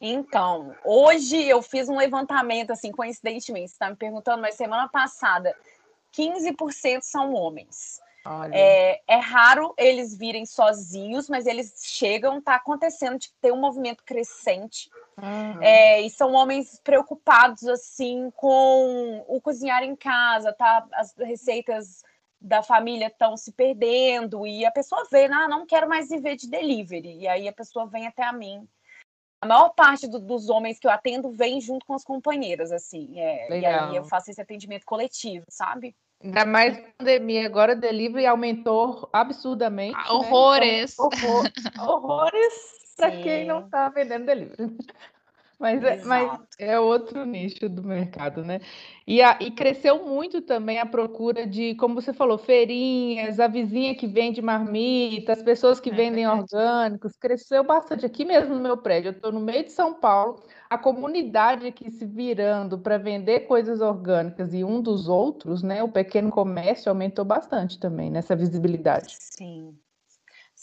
Então, hoje eu fiz um levantamento, assim, coincidentemente, você está me perguntando, mas semana passada 15% são homens. É, é, raro eles virem sozinhos, mas eles chegam, tá acontecendo de ter um movimento crescente. Uhum. É, e são homens preocupados assim com o cozinhar em casa, tá? As receitas da família estão se perdendo e a pessoa vê, ah, não quero mais viver de delivery. E aí a pessoa vem até a mim. A maior parte do, dos homens que eu atendo vem junto com as companheiras, assim. É, e aí eu faço esse atendimento coletivo, sabe? Ainda mais pandemia, agora o delivery aumentou absurdamente. Ah, horrores. Né? Então, horror, [laughs] horrores. para quem não está vendendo delivery. Mas é, mas é, outro nicho do mercado, né? E, a, e, cresceu muito também a procura de, como você falou, feirinhas, a vizinha que vende marmita, as pessoas que é vendem verdade. orgânicos, cresceu bastante. Aqui mesmo no meu prédio, eu estou no meio de São Paulo, a comunidade aqui se virando para vender coisas orgânicas e um dos outros, né? O pequeno comércio aumentou bastante também nessa visibilidade. Sim,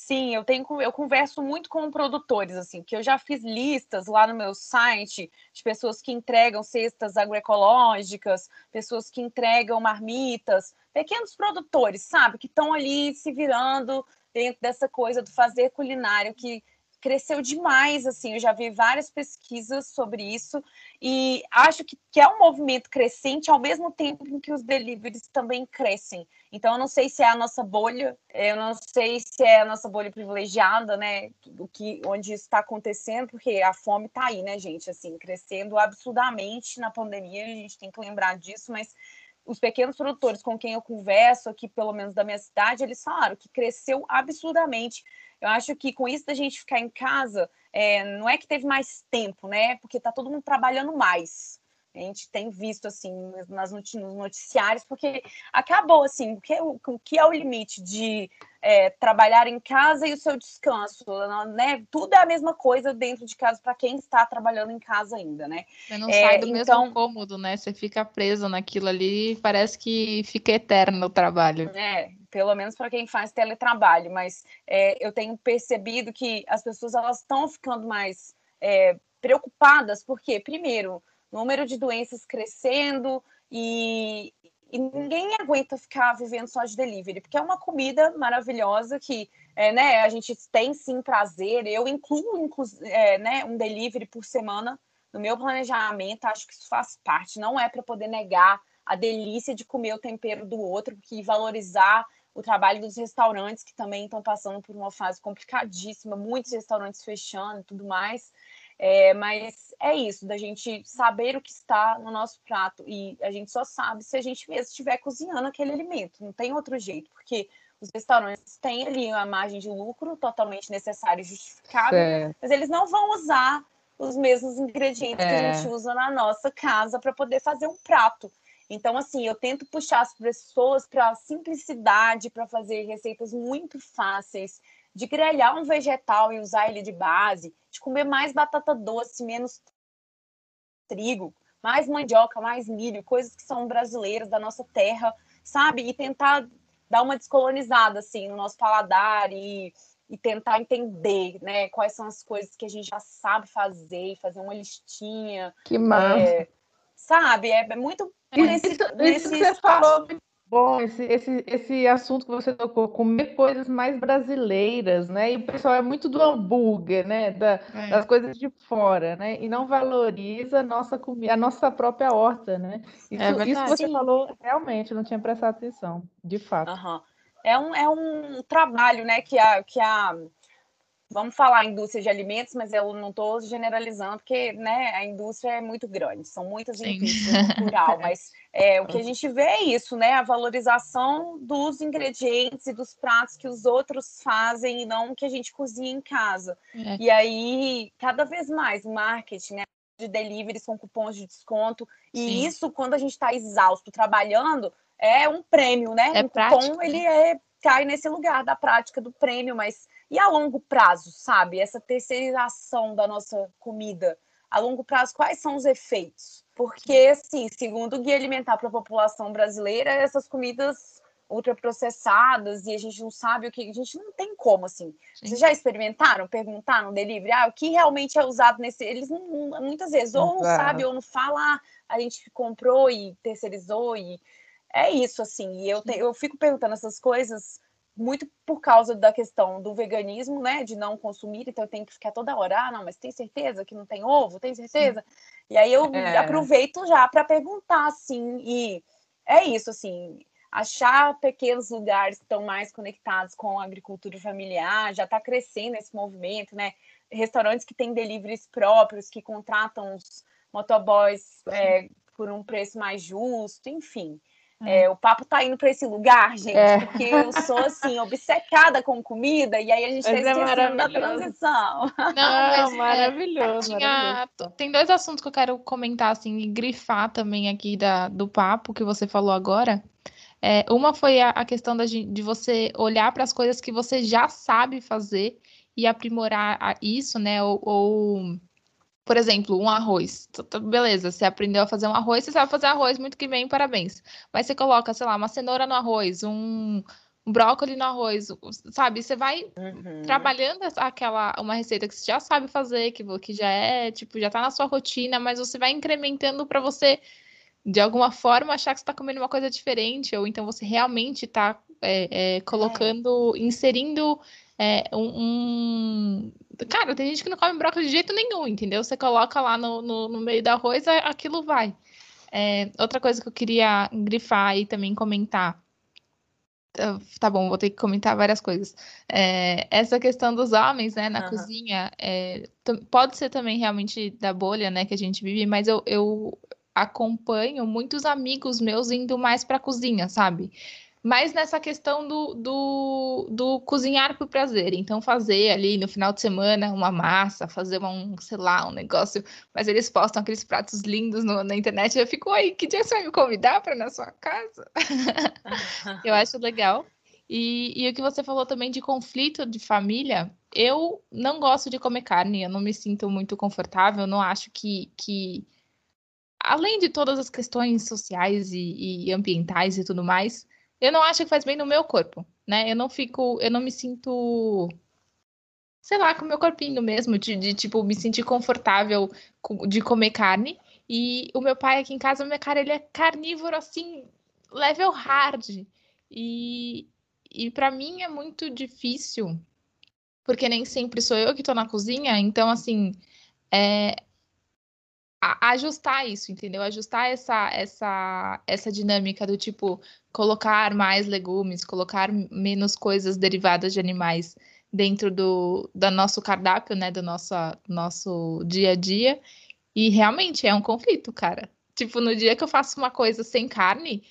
Sim, eu tenho eu converso muito com produtores assim, que eu já fiz listas lá no meu site de pessoas que entregam cestas agroecológicas, pessoas que entregam marmitas, pequenos produtores, sabe, que estão ali se virando dentro dessa coisa do fazer culinário que cresceu demais, assim, eu já vi várias pesquisas sobre isso e acho que, que é um movimento crescente ao mesmo tempo em que os deliveries também crescem. Então, eu não sei se é a nossa bolha, eu não sei se é a nossa bolha privilegiada, né, o que, onde isso está acontecendo, porque a fome está aí, né, gente, assim, crescendo absurdamente na pandemia, a gente tem que lembrar disso, mas os pequenos produtores com quem eu converso aqui, pelo menos da minha cidade, eles falaram que cresceu absurdamente eu acho que com isso da gente ficar em casa, é, não é que teve mais tempo, né? Porque está todo mundo trabalhando mais. A gente tem visto assim nas nos noticiários, porque acabou assim, o que, é o, o que é o limite de é, trabalhar em casa e o seu descanso, né? Tudo é a mesma coisa dentro de casa para quem está trabalhando em casa ainda, né? Você não é, sai do então... mesmo cômodo, né? Você fica preso naquilo ali, parece que fica eterno o trabalho. É, pelo menos para quem faz teletrabalho, mas é, eu tenho percebido que as pessoas elas estão ficando mais é, preocupadas, porque, primeiro, número de doenças crescendo e, e, ninguém aguenta ficar vivendo só de delivery, porque é uma comida maravilhosa que é, né, a gente tem sim prazer. Eu incluo inclu é, né, um delivery por semana no meu planejamento, acho que isso faz parte, não é para poder negar a delícia de comer o tempero do outro, que valorizar o trabalho dos restaurantes que também estão passando por uma fase complicadíssima, muitos restaurantes fechando e tudo mais. É, mas é isso, da gente saber o que está no nosso prato. E a gente só sabe se a gente mesmo estiver cozinhando aquele alimento. Não tem outro jeito, porque os restaurantes têm ali uma margem de lucro totalmente necessária e justificável, certo. mas eles não vão usar os mesmos ingredientes é. que a é. gente usa na nossa casa para poder fazer um prato. Então, assim, eu tento puxar as pessoas para a simplicidade, para fazer receitas muito fáceis, de grelhar um vegetal e usar ele de base, de comer mais batata doce, menos trigo, mais mandioca, mais milho, coisas que são brasileiras da nossa terra, sabe? E tentar dar uma descolonizada assim no nosso paladar e, e tentar entender, né, quais são as coisas que a gente já sabe fazer, fazer uma listinha. Que massa. É, sabe? É, é muito nesse, isso, que você falou bom esse, esse, esse assunto que você tocou, comer coisas mais brasileiras, né? E o pessoal é muito do hambúrguer, né? Da, é. Das coisas de fora, né? E não valoriza a nossa comida, a nossa própria horta, né? Isso, é isso que você falou, realmente, não tinha prestado atenção, de fato. Uhum. É, um, é um trabalho, né, que a, que a vamos falar indústria de alimentos, mas eu não estou generalizando, porque né, a indústria é muito grande, são muitas Sim. indústrias cultural, [laughs] mas é, o que a gente vê é isso, né? A valorização dos ingredientes e dos pratos que os outros fazem e não que a gente cozinha em casa. É. E aí, cada vez mais, marketing, né? De deliveries com cupons de desconto. E Sim. isso, quando a gente está exausto trabalhando, é um prêmio, né? É o prático, cupom, ele é, cai nesse lugar da prática do prêmio, mas e a longo prazo, sabe? Essa terceirização da nossa comida. A longo prazo, quais são os efeitos? Porque, assim, segundo o Guia Alimentar para a População Brasileira, essas comidas ultraprocessadas e a gente não sabe o que. A gente não tem como, assim. Sim. Vocês já experimentaram perguntar no delivery? Ah, o que realmente é usado nesse. Eles não, muitas vezes ou não sabem ou não falam, ah, a gente comprou e terceirizou e. É isso, assim. E eu, te, eu fico perguntando essas coisas muito por causa da questão do veganismo, né, de não consumir, então eu tenho que ficar toda hora, ah, não, mas tem certeza que não tem ovo? Tem certeza? Sim. E aí eu é. aproveito já para perguntar, assim, e é isso, assim, achar pequenos lugares que estão mais conectados com a agricultura familiar, já está crescendo esse movimento, né, restaurantes que têm deliveries próprios, que contratam os motoboys é, por um preço mais justo, enfim, É, o papo tá indo para esse lugar, gente, é. porque eu sou assim, obcecada com comida, e aí a gente mas tá é esquecendo da transição. Não, mas maravilhoso, tinha... maravilhoso. Tem dois assuntos que eu quero comentar, assim, e grifar também aqui da, do papo que você falou agora. É, uma foi a, a questão da, de você olhar para as coisas que você já sabe fazer e aprimorar isso, né? Ou, ou por exemplo, um arroz. Beleza, você aprendeu a fazer um arroz, você sabe fazer arroz muito que bem, parabéns. Mas você coloca, sei lá, uma cenoura no arroz, um, brócolis no arroz, sabe? Você vai uhum. trabalhando aquela uma receita que você já sabe fazer, que, que já é, tipo, já tá na sua rotina, mas você vai incrementando para você de alguma forma achar que você está comendo uma coisa diferente, ou então você realmente está é, é, colocando, é. inserindo é, um, um, Cara, tem gente que não come brócolis de jeito nenhum, entendeu? Você coloca lá no, no, no meio do arroz, aquilo vai. É, outra coisa que eu queria grifar e também comentar. Ah, tá bom, vou ter que comentar várias coisas. É, essa questão dos homens, né, na uhum. cozinha, é, pode ser também realmente da bolha, né, que a gente vive, mas eu, eu acompanho muitos amigos meus indo mais para cozinha, sabe? Mas nessa questão do, do, do cozinhar por prazer. Então, fazer ali no final de semana uma massa, fazer um, sei lá, um negócio. Mas eles postam aqueles pratos lindos no, na internet. Eu fico, oi, que dia você vai me convidar para na sua casa? [laughs] eu acho legal. E, e o que você falou também de conflito de família, eu não gosto de comer carne, eu não me sinto muito confortável, não acho que, que além de todas as questões sociais e, e ambientais e tudo mais, eu não acho que faz bem no meu corpo, né? Eu não fico, eu não me sinto, sei lá, com o meu corpinho mesmo, de, de tipo, me sentir confortável de comer carne. E o meu pai aqui em casa, meu cara, ele é carnívoro assim, level hard. E, e para mim é muito difícil, porque nem sempre sou eu que tô na cozinha, então assim, é, ajustar isso, entendeu? Ajustar essa, essa, essa dinâmica do tipo colocar mais legumes, colocar menos coisas derivadas de animais dentro do, do nosso cardápio, né? Do nosso, nosso dia a dia. E realmente é um conflito, cara. Tipo, no dia que eu faço uma coisa sem carne,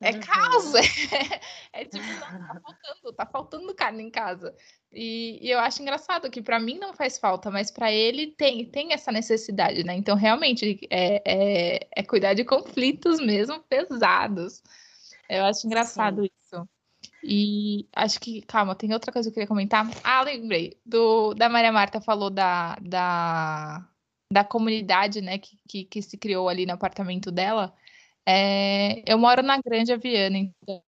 é uhum. caos. [laughs] É, é tipo, não, tá faltando, tá faltando carne em casa. E, e eu acho engraçado que para mim não faz falta, mas para ele tem, tem essa necessidade, né? Então, realmente, é, é, é cuidar de conflitos mesmo pesados. Eu acho engraçado Sim. isso. E acho que, calma, tem outra coisa que eu queria comentar. Ah, lembrei. Do, da Maria Marta falou da, da, da comunidade, né, que, que, que se criou ali no apartamento dela. É, eu moro na Grande Aviana, então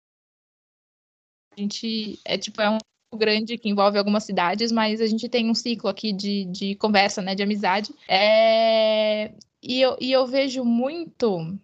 a gente é tipo é um grande que envolve algumas cidades, mas a gente tem um ciclo aqui de, de conversa, né, de amizade. É, e, eu, e eu vejo muito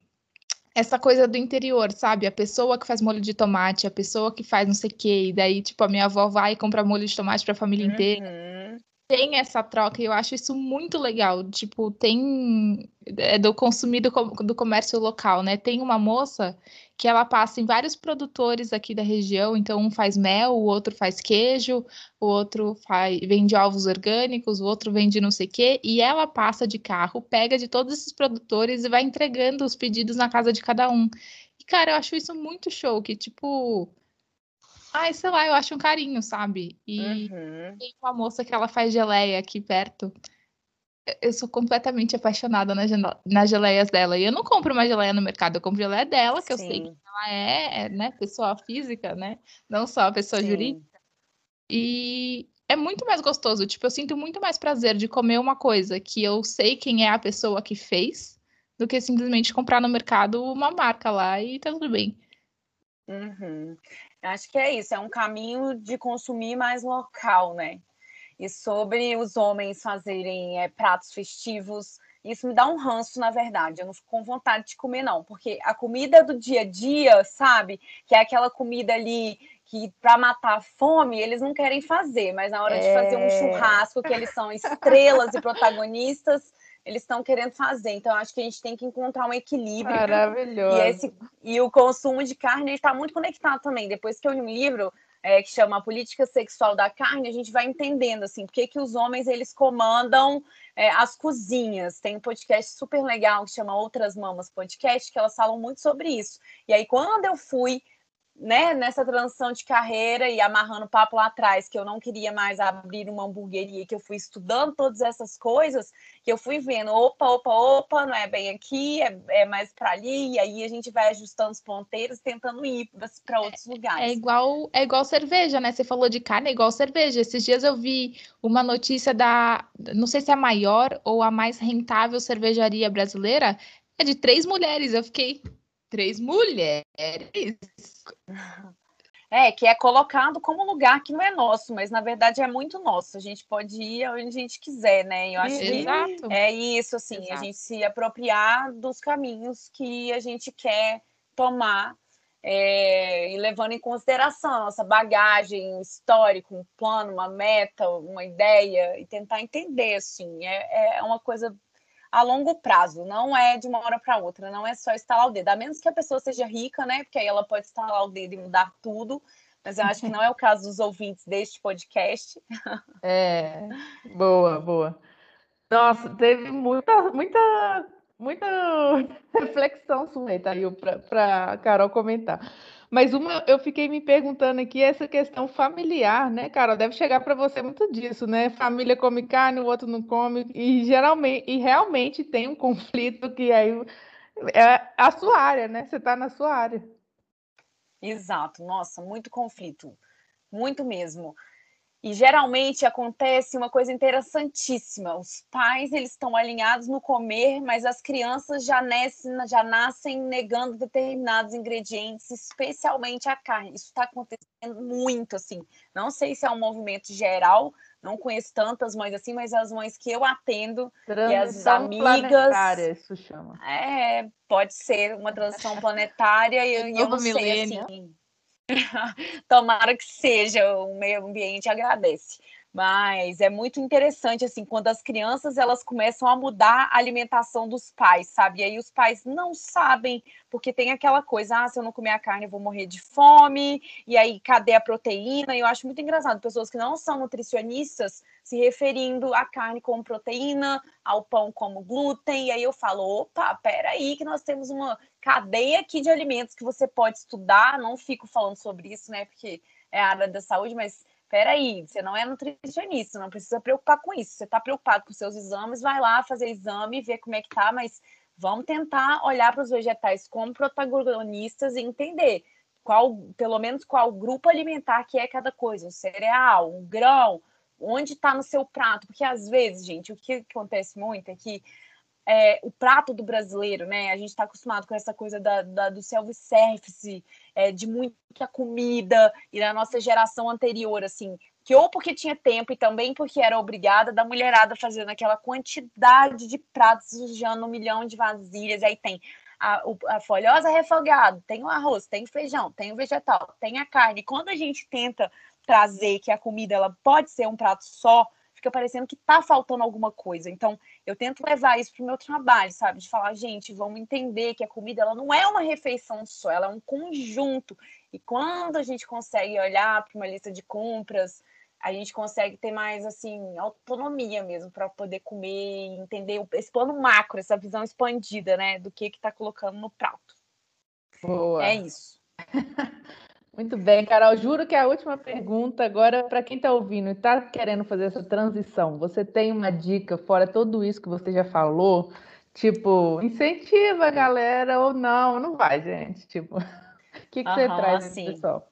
essa coisa do interior, sabe? A pessoa que faz molho de tomate, a pessoa que faz não sei o quê, e daí, tipo, a minha avó vai e compra molho de tomate para a família uhum. inteira. Tem essa troca e eu acho isso muito legal. Tipo, tem é do consumir do, do comércio local, né? Tem uma moça que ela passa em vários produtores aqui da região, então um faz mel, o outro faz queijo, o outro faz, vende ovos orgânicos, o outro vende não sei o quê, e ela passa de carro, pega de todos esses produtores e vai entregando os pedidos na casa de cada um. E, cara, eu acho isso muito show, que, tipo... Ai, sei lá, eu acho um carinho, sabe? E uhum. tem uma moça que ela faz geleia aqui perto, eu sou completamente apaixonada nas, nas geleias dela. E eu não compro uma geleia no mercado, eu compro geleia dela, que Sim. eu sei que ela é, é, né, pessoa física, né? Não só pessoa Sim. jurídica. E é muito mais gostoso. Tipo, eu sinto muito mais prazer de comer uma coisa que eu sei quem é a pessoa que fez, do que simplesmente comprar no mercado uma marca lá e tá tudo bem. Uhum. Acho que é isso, é um caminho de consumir mais local, né? e sobre os homens fazerem é, pratos festivos. Isso me dá um ranço, na verdade. Eu não fico com vontade de comer, não, porque a comida do dia a dia, sabe? Que é aquela comida ali que para matar a fome eles não querem fazer, mas na hora é... de fazer um é. churrasco, que eles são estrelas e protagonistas, eles estão querendo fazer. Então, acho que a gente tem que encontrar um equilíbrio. Maravilhoso. E, esse, e o consumo de carne está muito conectado também. Depois que eu li um livro, é, que chama Política Sexual da Carne, a gente vai entendendo assim, por que, que os homens eles comandam é, as cozinhas. Tem um podcast super legal que chama Outras Mamas Podcast, que elas falam muito sobre isso. E aí, quando eu fui né, nessa transição de carreira e amarrando o papo lá atrás, que eu não queria mais abrir uma hamburgueria, que eu fui estudando todas essas coisas, que eu fui vendo, opa, opa, opa, não é bem aqui, é, é mais para ali, e aí a gente vai ajustando os ponteiros, tentando ir para outros lugares. É igual, é igual cerveja, né? Você falou de carne, é igual cerveja. Esses dias eu vi uma notícia da, não sei se é a maior ou a mais rentável cervejaria brasileira, é de três mulheres. Eu fiquei, três mulheres. É, que é colocado como lugar que não é nosso, mas na verdade é muito nosso. A gente pode ir onde a gente quiser, né? Eu acho Exato. que é isso, assim, Exato. a gente se apropriar dos caminhos que a gente quer tomar é, e levando em consideração a nossa bagagem, um histórico, um plano, uma meta, uma ideia, e tentar entender, assim, é, é uma coisa a longo prazo, não é de uma hora para outra, não é só instalar o dedo, a menos que a pessoa seja rica, né? Porque aí ela pode instalar o dedo e mudar tudo, mas eu acho que não é o caso dos ouvintes deste podcast. É, boa, boa. Nossa, teve muita, muita, muita [laughs] reflexão sua aí, tá para Carol comentar. Mas uma, eu fiquei me perguntando aqui essa questão familiar, né, Carol? Deve chegar para você muito disso, né? Família come carne, o outro não come, e geralmente, e realmente tem um conflito que aí é a sua área, né? Você está na sua área. Exato, nossa, muito conflito, muito mesmo. E geralmente acontece uma coisa interessantíssima. Os pais eles estão alinhados no comer, mas as crianças já nascem, já nascem negando determinados ingredientes, especialmente a carne. Isso está acontecendo muito assim. Não sei se é um movimento geral, não conheço tantas mães assim, mas as mães que eu atendo transição e as amigas. Isso chama. É, pode ser uma transição planetária e eu, eu não milênio. sei assim [laughs] Tomara que seja, o meio ambiente agradece. Mas é muito interessante, assim, quando as crianças elas começam a mudar a alimentação dos pais, sabe? E aí os pais não sabem, porque tem aquela coisa, ah, se eu não comer a carne, eu vou morrer de fome, e aí cadê a proteína? E eu acho muito engraçado, pessoas que não são nutricionistas se referindo à carne como proteína, ao pão como glúten, e aí eu falo, opa, peraí, que nós temos uma cadeia aqui de alimentos que você pode estudar, não fico falando sobre isso, né, porque é a área da saúde, mas peraí, você não é nutricionista, não precisa preocupar com isso. Você está preocupado com seus exames, vai lá fazer exame, ver como é que tá, mas vamos tentar olhar para os vegetais como protagonistas e entender qual, pelo menos qual grupo alimentar que é cada coisa, um cereal, um grão, onde está no seu prato, porque às vezes, gente, o que acontece muito é que é, o prato do brasileiro, né? A gente está acostumado com essa coisa da, da do self-service, é, de muita comida, e na nossa geração anterior, assim, que ou porque tinha tempo e também porque era obrigada da mulherada fazendo aquela quantidade de pratos sujando um milhão de vasilhas, aí tem a, a folhosa refogado, tem o arroz, tem o feijão, tem o vegetal, tem a carne. Quando a gente tenta trazer que a comida ela pode ser um prato só, fica parecendo que tá faltando alguma coisa. Então, eu tento levar isso pro meu trabalho, sabe? De falar, gente, vamos entender que a comida ela não é uma refeição só, ela é um conjunto. E quando a gente consegue olhar para uma lista de compras, a gente consegue ter mais assim autonomia mesmo para poder comer e entender esse plano macro, essa visão expandida, né, do que que tá colocando no prato. Boa. É isso. [laughs] Muito bem, Carol. Juro que é a última pergunta agora para quem está ouvindo e está querendo fazer essa transição. Você tem uma dica fora tudo isso que você já falou? Tipo, incentiva a galera ou não? Não vai, gente. Tipo, [laughs] o que, que uhum, você traz sim. pessoal?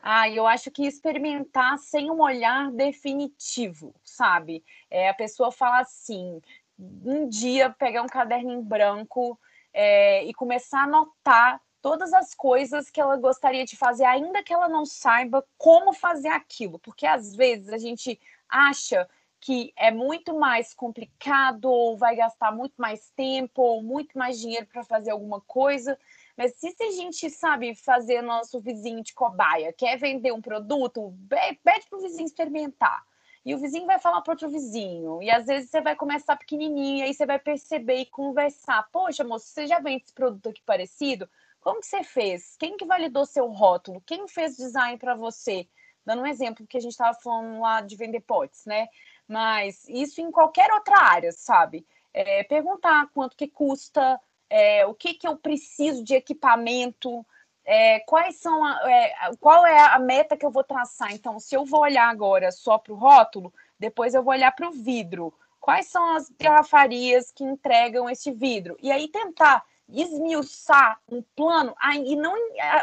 Ah, eu acho que experimentar sem um olhar definitivo, sabe? É, a pessoa fala assim, um dia pegar um caderno em branco é, e começar a anotar todas as coisas que ela gostaria de fazer, ainda que ela não saiba como fazer aquilo, porque às vezes a gente acha que é muito mais complicado, ou vai gastar muito mais tempo, ou muito mais dinheiro para fazer alguma coisa. Mas se a gente sabe fazer nosso vizinho de cobaia, quer vender um produto, pede para o vizinho experimentar. E o vizinho vai falar para outro vizinho. E às vezes você vai começar pequenininho, e aí você vai perceber e conversar. Poxa, moço, você já vende esse produto aqui parecido? Como que você fez? Quem que validou seu rótulo? Quem fez design para você? dando um exemplo que a gente estava falando lá de vender potes, né? Mas isso em qualquer outra área, sabe? É, perguntar quanto que custa, é, o que, que eu preciso de equipamento, é, quais são a, é, qual é a meta que eu vou traçar. Então, se eu vou olhar agora só para o rótulo, depois eu vou olhar para o vidro. Quais são as garrafarias que entregam esse vidro? E aí tentar esmiuçar um plano e não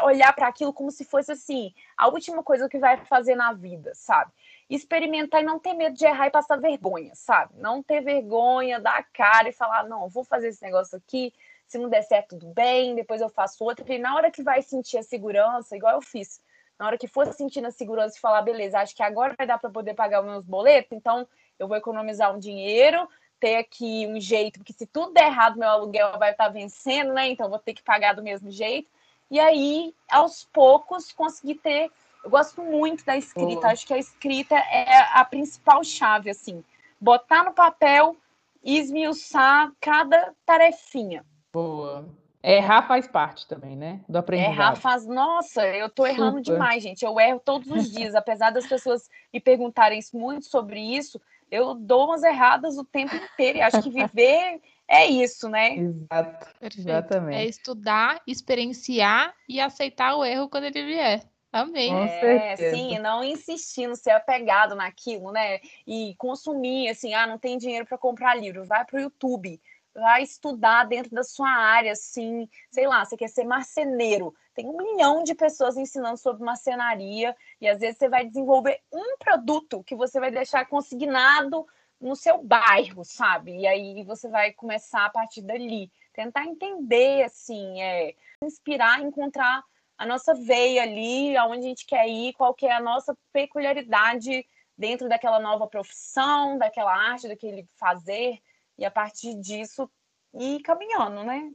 olhar para aquilo como se fosse assim, a última coisa que vai fazer na vida, sabe? Experimentar e não ter medo de errar e passar vergonha, sabe? Não ter vergonha, dar a cara e falar, não, vou fazer esse negócio aqui, se não der certo, tudo bem, depois eu faço outro. E na hora que vai sentir a segurança, igual eu fiz, na hora que for sentindo a segurança e falar, beleza, acho que agora vai dar para poder pagar os meus boletos, então eu vou economizar um dinheiro, ter aqui um jeito, porque se tudo der errado, meu aluguel vai estar vencendo, né? Então vou ter que pagar do mesmo jeito. E aí, aos poucos, conseguir ter. Eu gosto muito da escrita, acho que a escrita é a principal chave, assim. Botar no papel e esmiuçar cada tarefinha. Boa. Errar faz parte também, né? Do aprendizado. Errar faz. Nossa, eu tô errando Super. demais, gente. Eu erro todos os dias. Apesar das pessoas me perguntarem muito sobre isso, eu dou umas erradas o tempo inteiro. E acho que viver é isso, né? [laughs] Exato. Exatamente. É estudar, experienciar e aceitar o erro quando ele vier. Amém. É, sim, não insistir no ser apegado naquilo, né? E consumir, assim, ah, não tem dinheiro para comprar livro, vai para o YouTube vai estudar dentro da sua área, assim, sei lá, você quer ser marceneiro. Tem um milhão de pessoas ensinando sobre marcenaria e às vezes você vai desenvolver um produto que você vai deixar consignado no seu bairro, sabe? E aí você vai começar a partir dali, tentar entender, assim, é, inspirar, encontrar a nossa veia ali, aonde a gente quer ir, qual que é a nossa peculiaridade dentro daquela nova profissão, daquela arte, daquele fazer e a partir disso ir caminhando, né?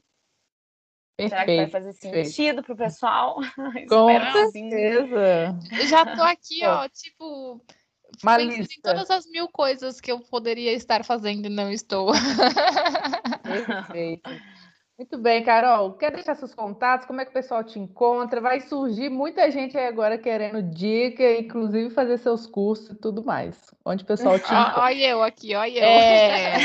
Perfeito, Será que vai fazer sentido para o pessoal? [laughs] Com certeza. Eu já tô aqui, ó, tipo, Uma pensando lista. em todas as mil coisas que eu poderia estar fazendo e não estou. Perfeito. [laughs] Muito bem, Carol. Quer deixar seus contatos? Como é que o pessoal te encontra? Vai surgir muita gente aí agora querendo dica, inclusive fazer seus cursos e tudo mais. Onde o pessoal te [laughs] encontra? Olha eu aqui, olha eu. É...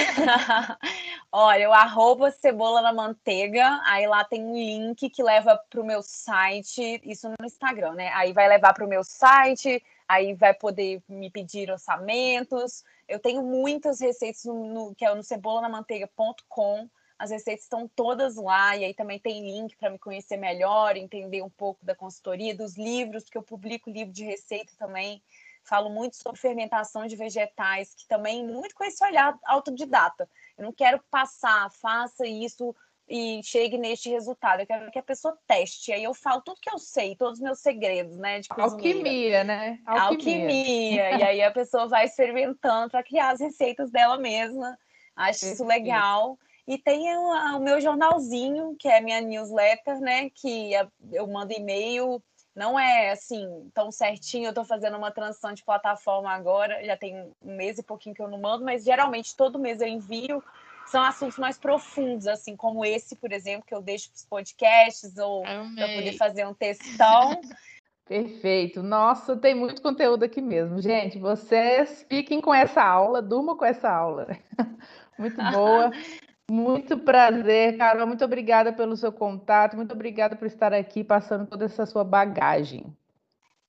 [laughs] olha, o arroba cebola na manteiga, aí lá tem um link que leva para o meu site, isso no Instagram, né? Aí vai levar para o meu site, aí vai poder me pedir orçamentos. Eu tenho muitas receitas no, no que é no cebolanamanteiga.com as receitas estão todas lá, e aí também tem link para me conhecer melhor, entender um pouco da consultoria, dos livros, porque eu publico livro de receita também. Falo muito sobre fermentação de vegetais, que também muito com esse olhar autodidata. Eu não quero passar, faça isso e chegue neste resultado. Eu quero que a pessoa teste. Aí eu falo tudo que eu sei, todos os meus segredos, né? De Alquimia, né? Alquimia. Alquimia. e aí a pessoa vai experimentando para criar as receitas dela mesma. Acho isso legal. E tem o, o, meu jornalzinho, que é a minha newsletter, né? Que eu mando e-mail. Não é assim tão certinho. Eu estou fazendo uma transição de plataforma agora. Já tem um mês e pouquinho que eu não mando, mas geralmente todo mês eu envio. São assuntos mais profundos, assim como esse, por exemplo, que eu deixo para os podcasts ou para poder fazer um textão. [laughs] Perfeito. Nossa, tem muito conteúdo aqui mesmo. Gente, vocês fiquem com essa aula, durmam com essa aula. [laughs] Muito boa. [laughs] Muito prazer, Carol. Muito obrigada pelo seu contato. Muito obrigada por estar aqui passando toda essa sua bagagem.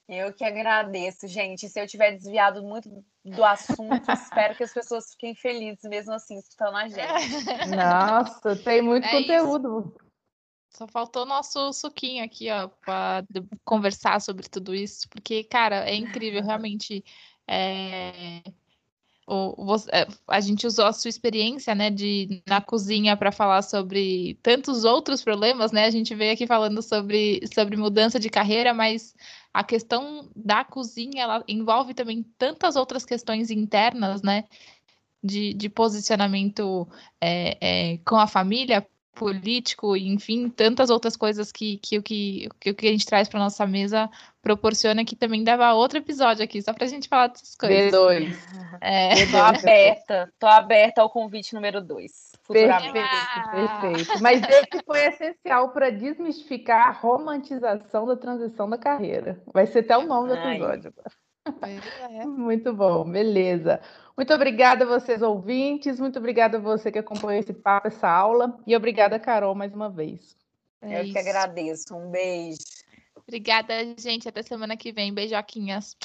Eu que agradeço, gente. Se eu tiver desviado muito do assunto, [laughs] espero que as pessoas fiquem felizes mesmo assim, escutando a gente. [laughs] Nossa, tem muito é conteúdo. Isso. Só faltou nosso suquinho aqui, ó, para conversar sobre tudo isso, porque, cara, é incrível, realmente. É é, a gente usou a sua experiência, né, de na cozinha para falar sobre tantos outros problemas, né? A gente veio aqui falando sobre, sobre mudança de carreira, mas a questão da cozinha ela envolve também tantas outras questões internas, né? De, de posicionamento é, é, com a família, político, enfim, tantas outras coisas que, que, que, que o que a gente traz para nossa mesa proporciona que também dava outro episódio aqui, só para a gente falar dessas coisas. B2. [laughs] É. Tô aberta, tô aberta ao convite número 2. Perfeito, perfeito. Mas esse foi essencial para desmistificar a romantização da transição da carreira. Vai ser até o nome do episódio. É. [laughs] Muito bom, beleza. Muito obrigada a vocês ouvintes, muito obrigada a você que acompanhou esse papo, essa aula, e obrigada, Carol, mais uma vez. É Eu isso. que agradeço. Um beijo. Obrigada, gente. Até semana que vem. Beijoquinhas.